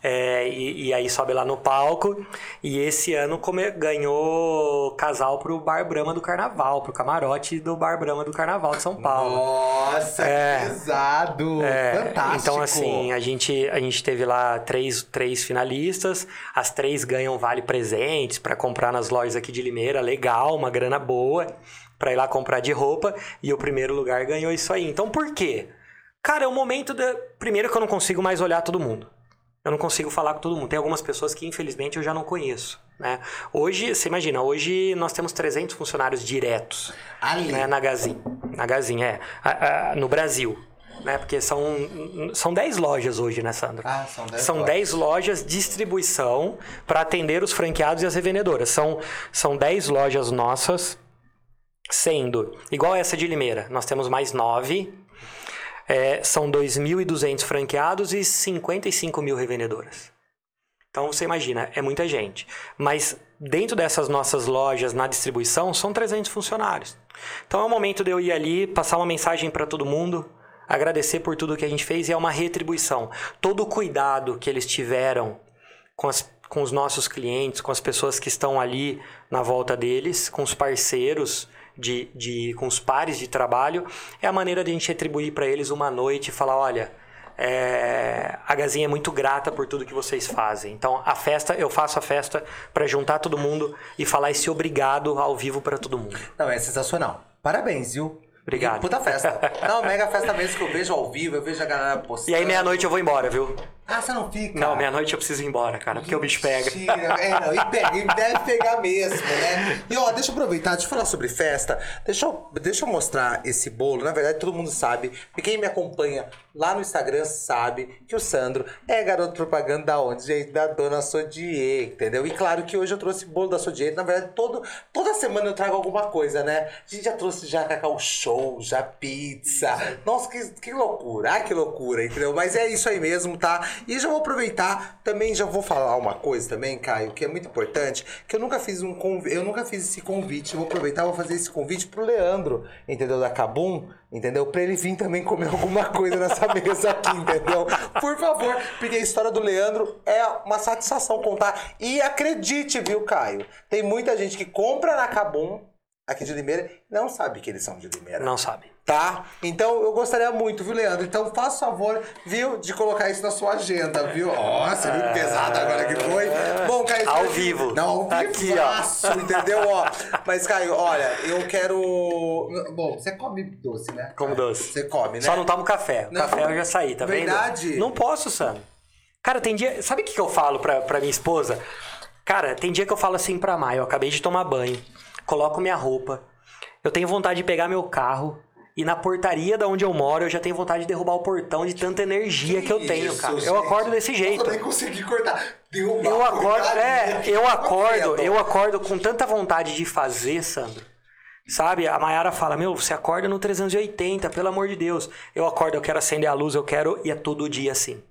É, e, e, aí sobe lá no palco. E esse ano come, ganhou casal pro Bar Brahma do Carnaval, pro camarote do Bar Brahma do Carnaval de São Paulo. Nossa, é, que pesado! É, Fantástico! Então, assim, a gente, a gente teve lá três, três finalistas, as três ganham vale presentes para comprar nas lojas aqui de Limeira, legal, uma grana boa para ir lá comprar de roupa, e o primeiro lugar ganhou isso aí. Então, por quê? Cara, é o momento da. Primeiro que eu não consigo mais olhar todo mundo. Eu não consigo falar com todo mundo. Tem algumas pessoas que, infelizmente, eu já não conheço. Né? Hoje, você imagina, hoje nós temos 300 funcionários diretos Ali. Né, na Gazin. Na Gazin, é. A, a, no Brasil. Né? Porque são, são 10 lojas hoje, né, Sandro? Ah, são 10 São 10 lojas distribuição para atender os franqueados e as revendedoras. São, são 10 lojas nossas, sendo igual essa de Limeira. Nós temos mais 9 é, são 2.200 franqueados e 55 mil revendedoras. Então você imagina, é muita gente. Mas dentro dessas nossas lojas na distribuição são 300 funcionários. Então é o momento de eu ir ali, passar uma mensagem para todo mundo, agradecer por tudo que a gente fez e é uma retribuição. Todo o cuidado que eles tiveram com, as, com os nossos clientes, com as pessoas que estão ali na volta deles, com os parceiros de, de, com os pares de trabalho, é a maneira de a gente retribuir para eles uma noite e falar, olha, é, a Gazinha é muito grata por tudo que vocês fazem. Então, a festa, eu faço a festa para juntar todo mundo e falar esse obrigado ao vivo para todo mundo. Não, é sensacional. Parabéns, viu? Obrigado. E puta festa. Não, mega festa mesmo que eu vejo ao vivo, eu vejo a galera postando. E aí, meia-noite eu vou embora, viu? Ah, você não fica? Não, meia-noite eu preciso ir embora, cara, porque o bicho pega. É, não, e pega, e deve pegar mesmo, né? E ó, deixa eu aproveitar, deixa eu falar sobre festa. Deixa eu, deixa eu mostrar esse bolo. Na verdade, todo mundo sabe. E quem me acompanha lá no Instagram sabe que o Sandro é garoto propaganda da onde, gente? Da dona Sodier, entendeu? E claro que hoje eu trouxe bolo da Sodier. Na verdade, todo, toda semana eu trago alguma coisa, né? A gente já trouxe já cacau show, já pizza. Nossa, que, que loucura. Ai, que loucura, entendeu? Mas é isso aí mesmo, tá? E já vou aproveitar, também já vou falar uma coisa também, Caio, que é muito importante, que eu nunca fiz um eu nunca fiz esse convite, eu vou aproveitar, vou fazer esse convite pro Leandro, entendeu? Da Cabum, entendeu? Pra ele vir também comer alguma coisa nessa mesa aqui, entendeu? Por favor, porque a história do Leandro é uma satisfação contar. E acredite, viu, Caio? Tem muita gente que compra na Cabum, aqui de Limeira, não sabe que eles são de Limeira. Não sabe. Tá? Então eu gostaria muito, viu, Leandro? Então faça o favor, viu, de colocar isso na sua agenda, viu? Nossa, viu que pesado agora que foi. Bom, Caio. Ao vivo. Não, ao vivo. Aqui, ó. entendeu? Ó. Mas, Caio, olha, eu quero. Bom, você come doce, né? Como doce. Você come, né? Só não tomo café. O Não. café eu já saí, tá Verdade? vendo? Não posso, Sam. Cara, tem dia. Sabe o que que eu falo pra, pra minha esposa? Cara, tem dia que eu falo assim pra Maia, eu acabei de tomar banho, coloco minha roupa, eu tenho vontade de pegar meu carro. E na portaria da onde eu moro, eu já tenho vontade de derrubar o portão de tanta energia que, eu tenho, isso, cara. gente. Eu acordo desse jeito. Eu nem consegui cortar. Derrubar Eu acordo, é, eu acordo, eu acordo com tanta vontade de fazer, Sandro. Sabe? A Mayara fala: Meu, você acorda no 380, pelo amor de Deus. Eu acordo, eu quero acender a luz, eu quero. E é todo dia assim.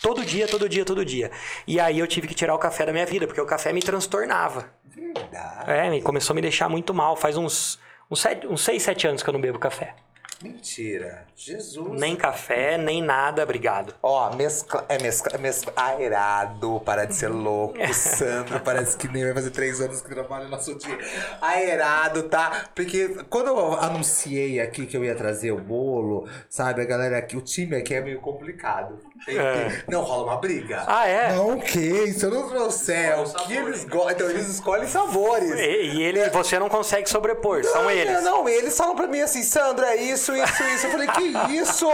Todo dia, todo dia, todo dia. E aí eu tive que tirar o café da minha vida, porque o café me transtornava. Verdade. É, me começou a me deixar muito mal. Faz uns, uns, sete, uns 6, 7 anos que eu não bebo café. Mentira. Jesus. Nem café, nem nada, obrigado. Ó, mescla, é mescla, é mescla, aerado, para de ser louco. Sandro parece que nem vai fazer três anos que trabalha na sua dia. Aerado, tá? Porque quando eu anunciei aqui que eu ia trazer o bolo, sabe, a galera aqui, o time aqui é meio complicado. Tem É. Não rola uma briga. Ah, é? Não, o que? Se eu não trouxer o que eles gostam, então eles escolhem sabores. E, e ele, você não consegue sobrepor, são Não, eles. Não, não, eles falam pra mim assim, Sandro, é isso, isso, isso. Eu falei, que isso?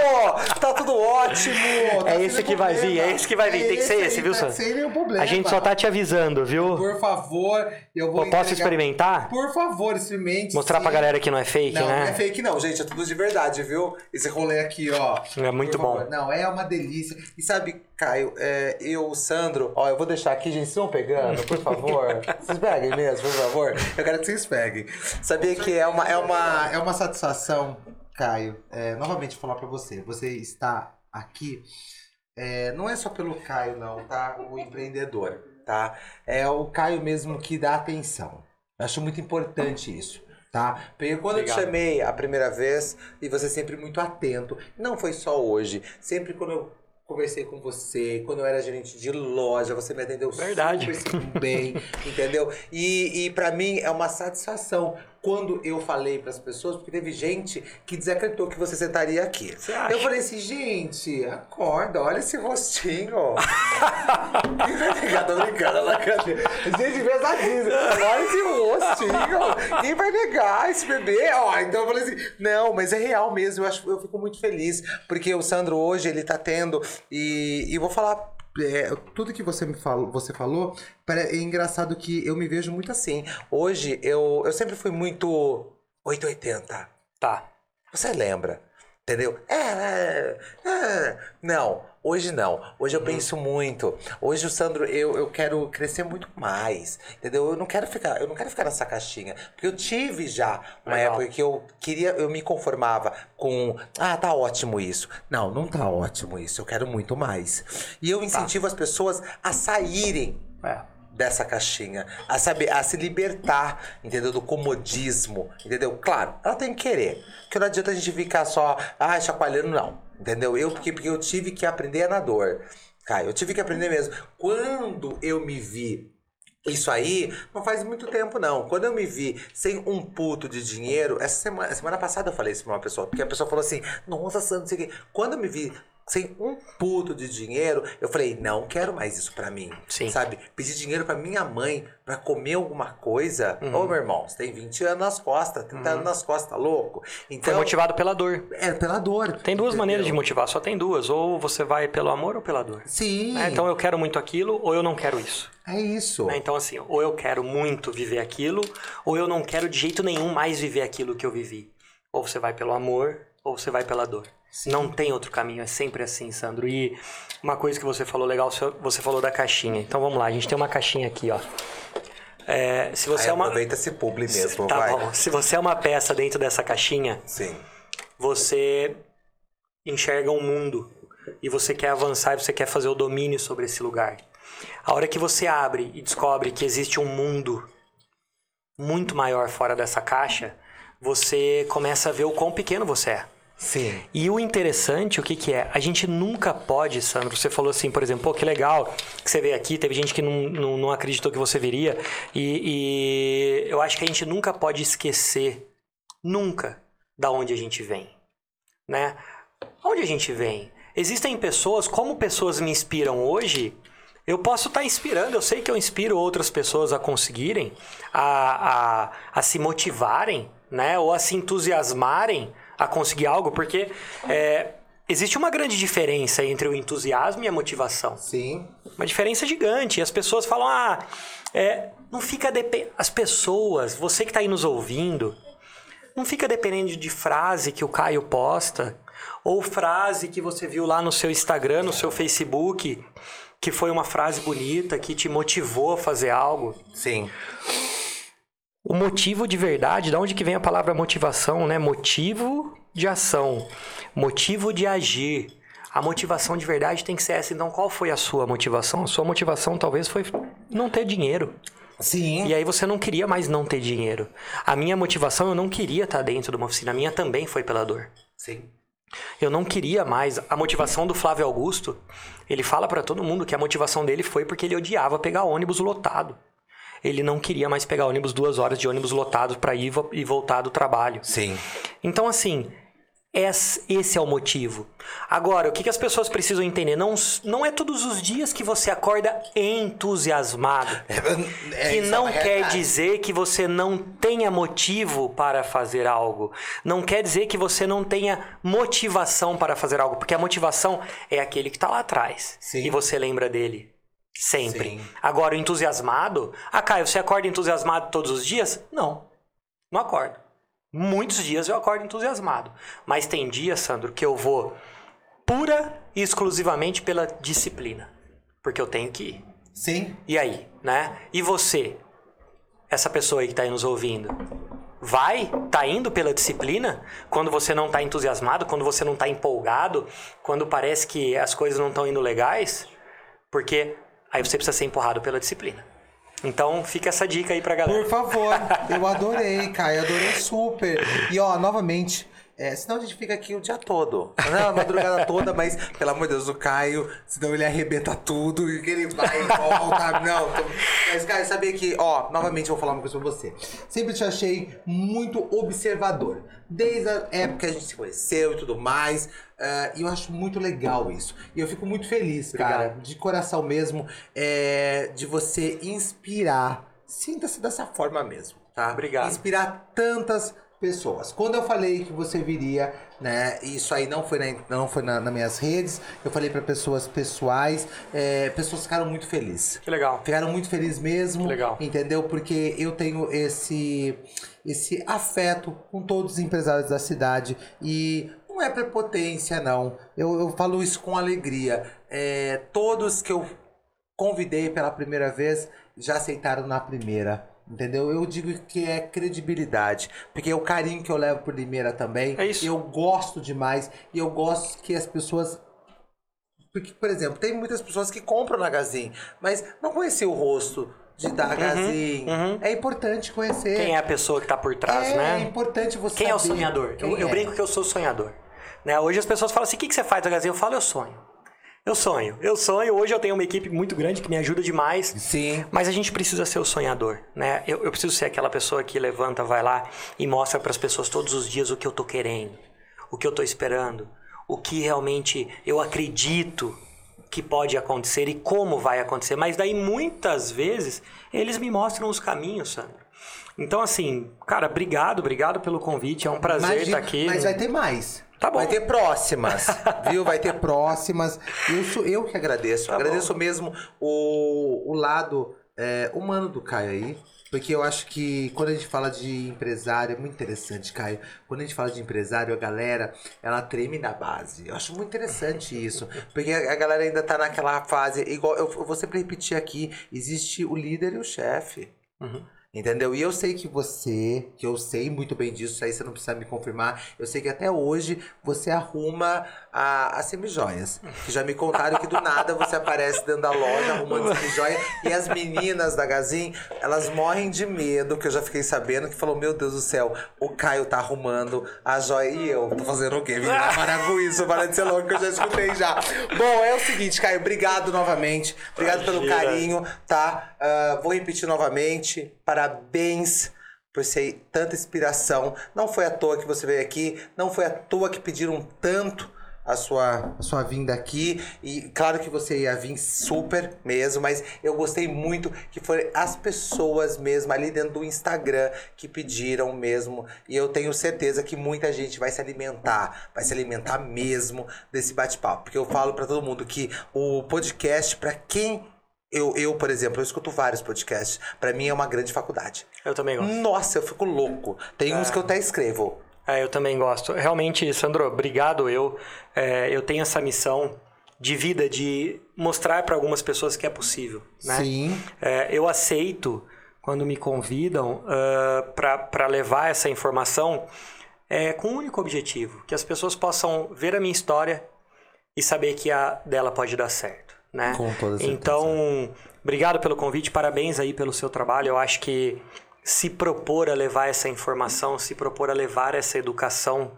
Tá tudo ótimo. tá É esse que vai vir, problema. é esse que vai vir, tem que ser aí, esse, viu, tá Sandro? Sem nenhum problema. A gente só tá te avisando, viu? Por favor, eu vou Eu posso entregar- experimentar? Por favor, experimente. Mostrar pra sim. galera que não é fake, Não, não é né? fake não, gente, é tudo de verdade, viu? Esse rolê aqui, ó. É muito Por favor. bom. Não, é uma delícia. E sabe, Caio, é, eu, Sandro, ó, eu vou deixar aqui, gente, vocês vão pegando, por favor. vocês peguem mesmo, por favor. Eu quero que vocês peguem. Sabia que é uma, é uma, é uma satisfação, Caio, é, novamente falar pra você. Você está aqui, é, não é só pelo Caio, não, tá? O empreendedor, tá? É o Caio mesmo que dá atenção. Eu acho muito importante isso. Tá? Porque quando eu te Obrigado. chamei a primeira vez, e você sempre muito atento, não foi só hoje, sempre quando eu conversei com você quando eu era gerente de loja, você me atendeu Verdade. super bem, entendeu? E, e para mim é uma satisfação quando eu falei para as pessoas, porque teve gente que desacreditou que você sentaria aqui. Eu falei assim, gente, acorda, olha esse rostinho. Quem vai negar? Tô brincando, ela cadê? Gente, pesadíssimo. Olha esse rostinho. Quem vai negar esse bebê? Ó, então eu falei assim, não, mas é real mesmo. Eu, acho, eu fico muito feliz, porque o Sandro hoje, ele tá tendo, e, e vou falar é, tudo que você me falou, você falou, é engraçado que eu me vejo muito assim. Hoje eu, eu sempre fui muito 880. Tá. Você lembra? Entendeu? É, é, é. Não, hoje não. Hoje eu penso muito. Hoje o Sandro, eu, eu quero crescer muito mais. Entendeu? Eu não quero ficar, eu não quero ficar nessa caixinha. Porque eu tive já uma Legal. época que eu queria, eu me conformava com, ah, tá ótimo isso. Não, não tá ótimo isso. Eu quero muito mais. E eu incentivo as pessoas a saírem É. dessa caixinha, a saber, a se libertar, entendeu? Do comodismo, entendeu? Claro, ela tem que querer. Porque não adianta a gente ficar só, ah, chacoalhando, não. Entendeu? Eu, porque, porque eu tive que aprender na dor. Caio, eu tive que aprender mesmo. Quando eu me vi isso aí não faz muito tempo, não. Quando eu me vi sem um puto de dinheiro, essa semana, semana passada eu falei isso pra uma pessoa, porque a pessoa falou assim, nossa, Sandro, não sei o quê. Quando eu me vi sem um puto de dinheiro, eu falei, não quero mais isso pra mim. Sim. Sabe? Pedir dinheiro pra minha mãe pra comer alguma coisa. Uhum. Ô, meu irmão, você tem 20 anos nas costas, 30 anos nas costas, tá louco? Foi Então, motivado pela dor. é pela dor. Tem duas entendeu? maneiras de motivar, só tem duas. Ou você vai pelo amor ou pela dor. Sim. né? Então eu quero muito aquilo ou eu não quero isso. É isso. né? Então assim, ou eu quero muito viver aquilo, ou eu não quero de jeito nenhum mais viver aquilo que eu vivi. Ou você vai pelo amor, ou você vai pela dor. Não tem outro caminho, é sempre assim, Sandro. E uma coisa que você falou legal, você falou da caixinha. Então vamos lá, a gente tem uma caixinha aqui, ó. É, se você Aí é uma. aproveita esse publi mesmo, Tá vai. bom. Se você é uma peça dentro dessa caixinha, Sim. você enxerga um mundo e você quer avançar e você quer fazer o domínio sobre esse lugar. A hora que você abre e descobre que existe um mundo muito maior fora dessa caixa, você começa a ver o quão pequeno você é. Sim. E o interessante, o que que é? A gente nunca pode, Sandro, você falou assim, por exemplo, pô, que legal que você veio aqui, teve gente que não, não, não acreditou que você viria, e, e eu acho que a gente nunca pode esquecer, nunca, da onde a gente vem, né? Onde a gente vem? Existem pessoas, como pessoas me inspiram hoje, eu posso estar inspirando, eu sei que eu inspiro outras pessoas a conseguirem, a, a, a se motivarem, né? Ou a se entusiasmarem a conseguir algo, porque é, existe uma grande diferença entre o entusiasmo e a motivação. Sim. Uma diferença gigante. E as pessoas falam, ah, é, não fica dependendo. As pessoas, você que está aí nos ouvindo, não fica dependendo de frase que o Caio posta, ou frase que você viu lá no seu Instagram, no seu Facebook, que foi uma frase bonita, que te motivou a fazer algo. Sim. O motivo de verdade, da onde que vem a palavra motivação, né? Motivo de ação, motivo de agir. A motivação de verdade tem que ser essa. Então, qual foi a sua motivação? A sua motivação talvez foi não ter dinheiro. Sim. E aí você não queria mais não ter dinheiro. A minha motivação, eu não queria estar dentro de uma oficina. A minha também foi pela dor. Sim. Eu não queria mais. A motivação do Flávio Augusto, ele fala pra todo mundo que a motivação dele foi porque ele odiava pegar ônibus lotado. Ele não queria mais pegar ônibus duas horas de ônibus lotado pra ir e voltar do trabalho. Sim. Então, assim, es- esse é o motivo. Agora, o que, que as pessoas precisam entender? Não, não é todos os dias que você acorda entusiasmado. É, Que isso é não uma quer dizer que você não tenha motivo para fazer algo. Não quer dizer que você não tenha motivação para fazer algo. Porque a motivação é aquele que está lá atrás. Sim. E você lembra dele. Sempre. Sim. Agora, o entusiasmado. Ah, Caio, você acorda entusiasmado todos os dias? Não. Não acordo. Muitos dias eu acordo entusiasmado. Mas tem dias, Sandro, que eu vou pura e exclusivamente pela disciplina. Porque eu tenho que ir. Sim. E aí, né? E você, essa pessoa aí que tá aí nos ouvindo, vai, tá indo pela disciplina quando você não tá entusiasmado, quando você não tá empolgado, quando parece que as coisas não estão indo legais? Porque aí você precisa ser empurrado pela disciplina. Então, fica essa dica aí pra galera. Por favor, eu adorei, Caio, adorei super. E ó, novamente, É, senão a gente fica aqui o dia todo. Não, a madrugada toda, mas, pelo amor de Deus, o Caio, senão ele arrebenta tudo e ele vai e volta. Não, tô... mas, Caio, sabia que, ó, novamente eu vou falar uma coisa pra você. Sempre te achei muito observador. Desde a época que a gente se conheceu e tudo mais. eh, E eu acho muito legal isso. E eu fico muito feliz, cara, de coração mesmo, é, de você inspirar. Sinta-se dessa forma mesmo, tá? Obrigado. Inspirar tantas pessoas. Quando eu falei que você viria, né? Isso aí não foi, na, não foi na, nas minhas redes. Eu falei para pessoas pessoais. é, pessoas ficaram muito felizes. Que legal. Ficaram muito felizes mesmo. Legal. Entendeu? Porque eu tenho esse, esse afeto com todos os empresários da cidade. E não é prepotência, não. Eu, eu falo isso com alegria. É, todos que eu convidei pela primeira vez já aceitaram na primeira. Entendeu? Eu digo que é credibilidade. Porque é o carinho que eu levo por Limeira também. É isso. Eu gosto demais. E eu gosto que as pessoas porque, por exemplo, tem muitas pessoas que compram na Gazin, mas não conheciam o rosto de da Gazin. uhum. É importante conhecer. Quem é a pessoa que tá por trás, é, né? importante você Quem é o saber sonhador? Eu, eu é. brinco que eu sou sonhador. Né? Hoje as pessoas falam assim: o que, que você faz na Gazin? Eu falo, eu sonho. Eu sonho. Eu sonho. Hoje eu tenho uma equipe muito grande que me ajuda demais. Sim. Mas a gente precisa ser o sonhador, né? Eu, eu preciso ser aquela pessoa que levanta, vai lá e mostra para as pessoas todos os dias o que eu tô querendo, o que eu tô esperando, o que realmente eu acredito que pode acontecer e como vai acontecer. Mas daí muitas vezes eles me mostram os caminhos, Sandro. Então assim, cara, obrigado, obrigado pelo convite. É um prazer Imagina- estar aqui. Mas vai ter mais. Tá bom. Vai ter próximas, viu? Vai ter próximas. Eu sou eu que agradeço. Tá agradeço mesmo o, o lado é, humano do Caio aí. Porque eu acho que quando a gente fala de empresário, é muito interessante, Caio. Quando a gente fala de empresário, a galera, ela treme na base. Eu acho muito interessante isso. Porque a, a galera ainda tá naquela fase. Igual, eu, eu vou sempre repetir aqui: existe o líder e o chefe. Uhum. Entendeu? E eu sei que você, que eu sei muito bem disso, isso aí você não precisa me confirmar. Eu sei que até hoje você arruma a, as semijoias. Que já me contaram que do nada você aparece dentro da loja arrumando semijoia. E as meninas da Gazin, elas morrem de medo, que eu já fiquei sabendo, que falou: Meu Deus do céu, o Caio tá arrumando a joia. E eu tô fazendo o quê? Vim parar com isso, para de ser louco, que eu já escutei já. Bom, é o seguinte, Caio, obrigado novamente. Obrigado pelo Imagina. carinho tá? Ah, vou repetir novamente. Parabéns por ser tanta inspiração. Não foi à toa que você veio aqui, não foi à toa que pediram tanto a sua, a sua vinda aqui. E claro que você ia vir super mesmo, mas eu gostei muito que foram as pessoas mesmo ali dentro do Instagram que pediram mesmo. E eu tenho certeza que muita gente vai se alimentar, vai se alimentar mesmo desse bate-papo. Porque eu falo pra todo mundo que o podcast, pra quem eu, eu, por exemplo, eu escuto vários podcasts. Pra mim é uma grande faculdade. Eu também gosto. Nossa, eu fico louco. Tem uns que eu até escrevo. É, eu também gosto. Realmente, Sandro, obrigado. Eu, é, eu tenho essa missão de vida de mostrar para algumas pessoas que é possível. Né? Sim. É, eu aceito quando me convidam para levar essa informação é, com um único objetivo: que as pessoas possam ver a minha história e saber que a dela pode dar certo. Né? Com toda certeza. Então, obrigado pelo convite, parabéns aí pelo seu trabalho. Eu acho que se propor a levar essa informação, se propor a levar essa educação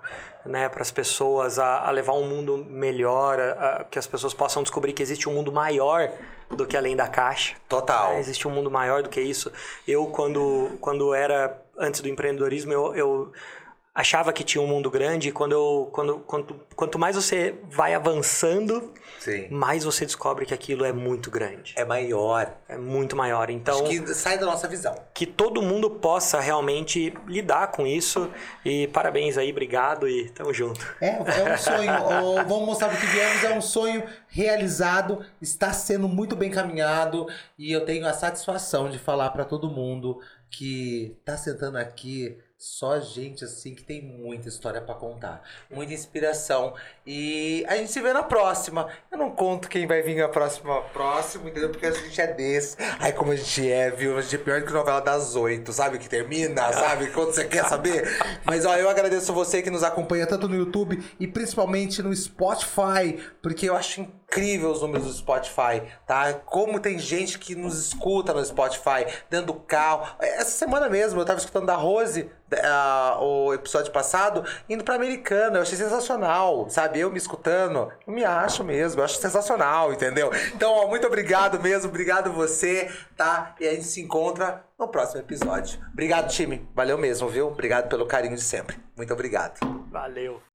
né, para as pessoas, a, a levar um mundo melhor, a- a- que as pessoas possam descobrir que existe um mundo maior do que além da caixa. Total. É, existe um mundo maior do que isso. Eu, quando, quando era antes do empreendedorismo, eu, eu achava que tinha um mundo grande. E quando eu, quando, quanto, quanto mais você vai avançando, Sim. mais você descobre que aquilo é muito grande. É maior. É muito maior. Então, Acho que sai da nossa visão. que todo mundo possa realmente lidar com isso. E parabéns aí, obrigado e tamo junto. É, é um sonho. Ô, vamos mostrar pro que viemos. É um sonho realizado. Está sendo muito bem caminhado. E eu tenho a satisfação de falar pra todo mundo que tá sentando aqui só gente assim que tem muita história pra contar, muita inspiração. E a gente se vê na próxima. Eu não conto quem vai vir na próxima próxima, entendeu? Porque a gente é desse. Ai, como a gente é, viu? A gente é pior que novela das oito, sabe? Que termina, sabe? Quando você quer saber. Mas ó, eu agradeço você que nos acompanha tanto no YouTube e principalmente no Spotify, porque eu acho incrível os números do Spotify, tá? Como tem gente que nos escuta no Spotify, dentro do carro. Essa semana mesmo eu tava escutando da Rose ah, o episódio passado indo pra Americana. Eu achei sensacional, sabe? Eu me escutando, eu me acho mesmo, eu acho sensacional, entendeu? Então, ó, muito obrigado mesmo, obrigado você, tá? E a gente se encontra no próximo episódio. Obrigado, time. Valeu mesmo, viu? Obrigado pelo carinho de sempre. Muito obrigado. Valeu.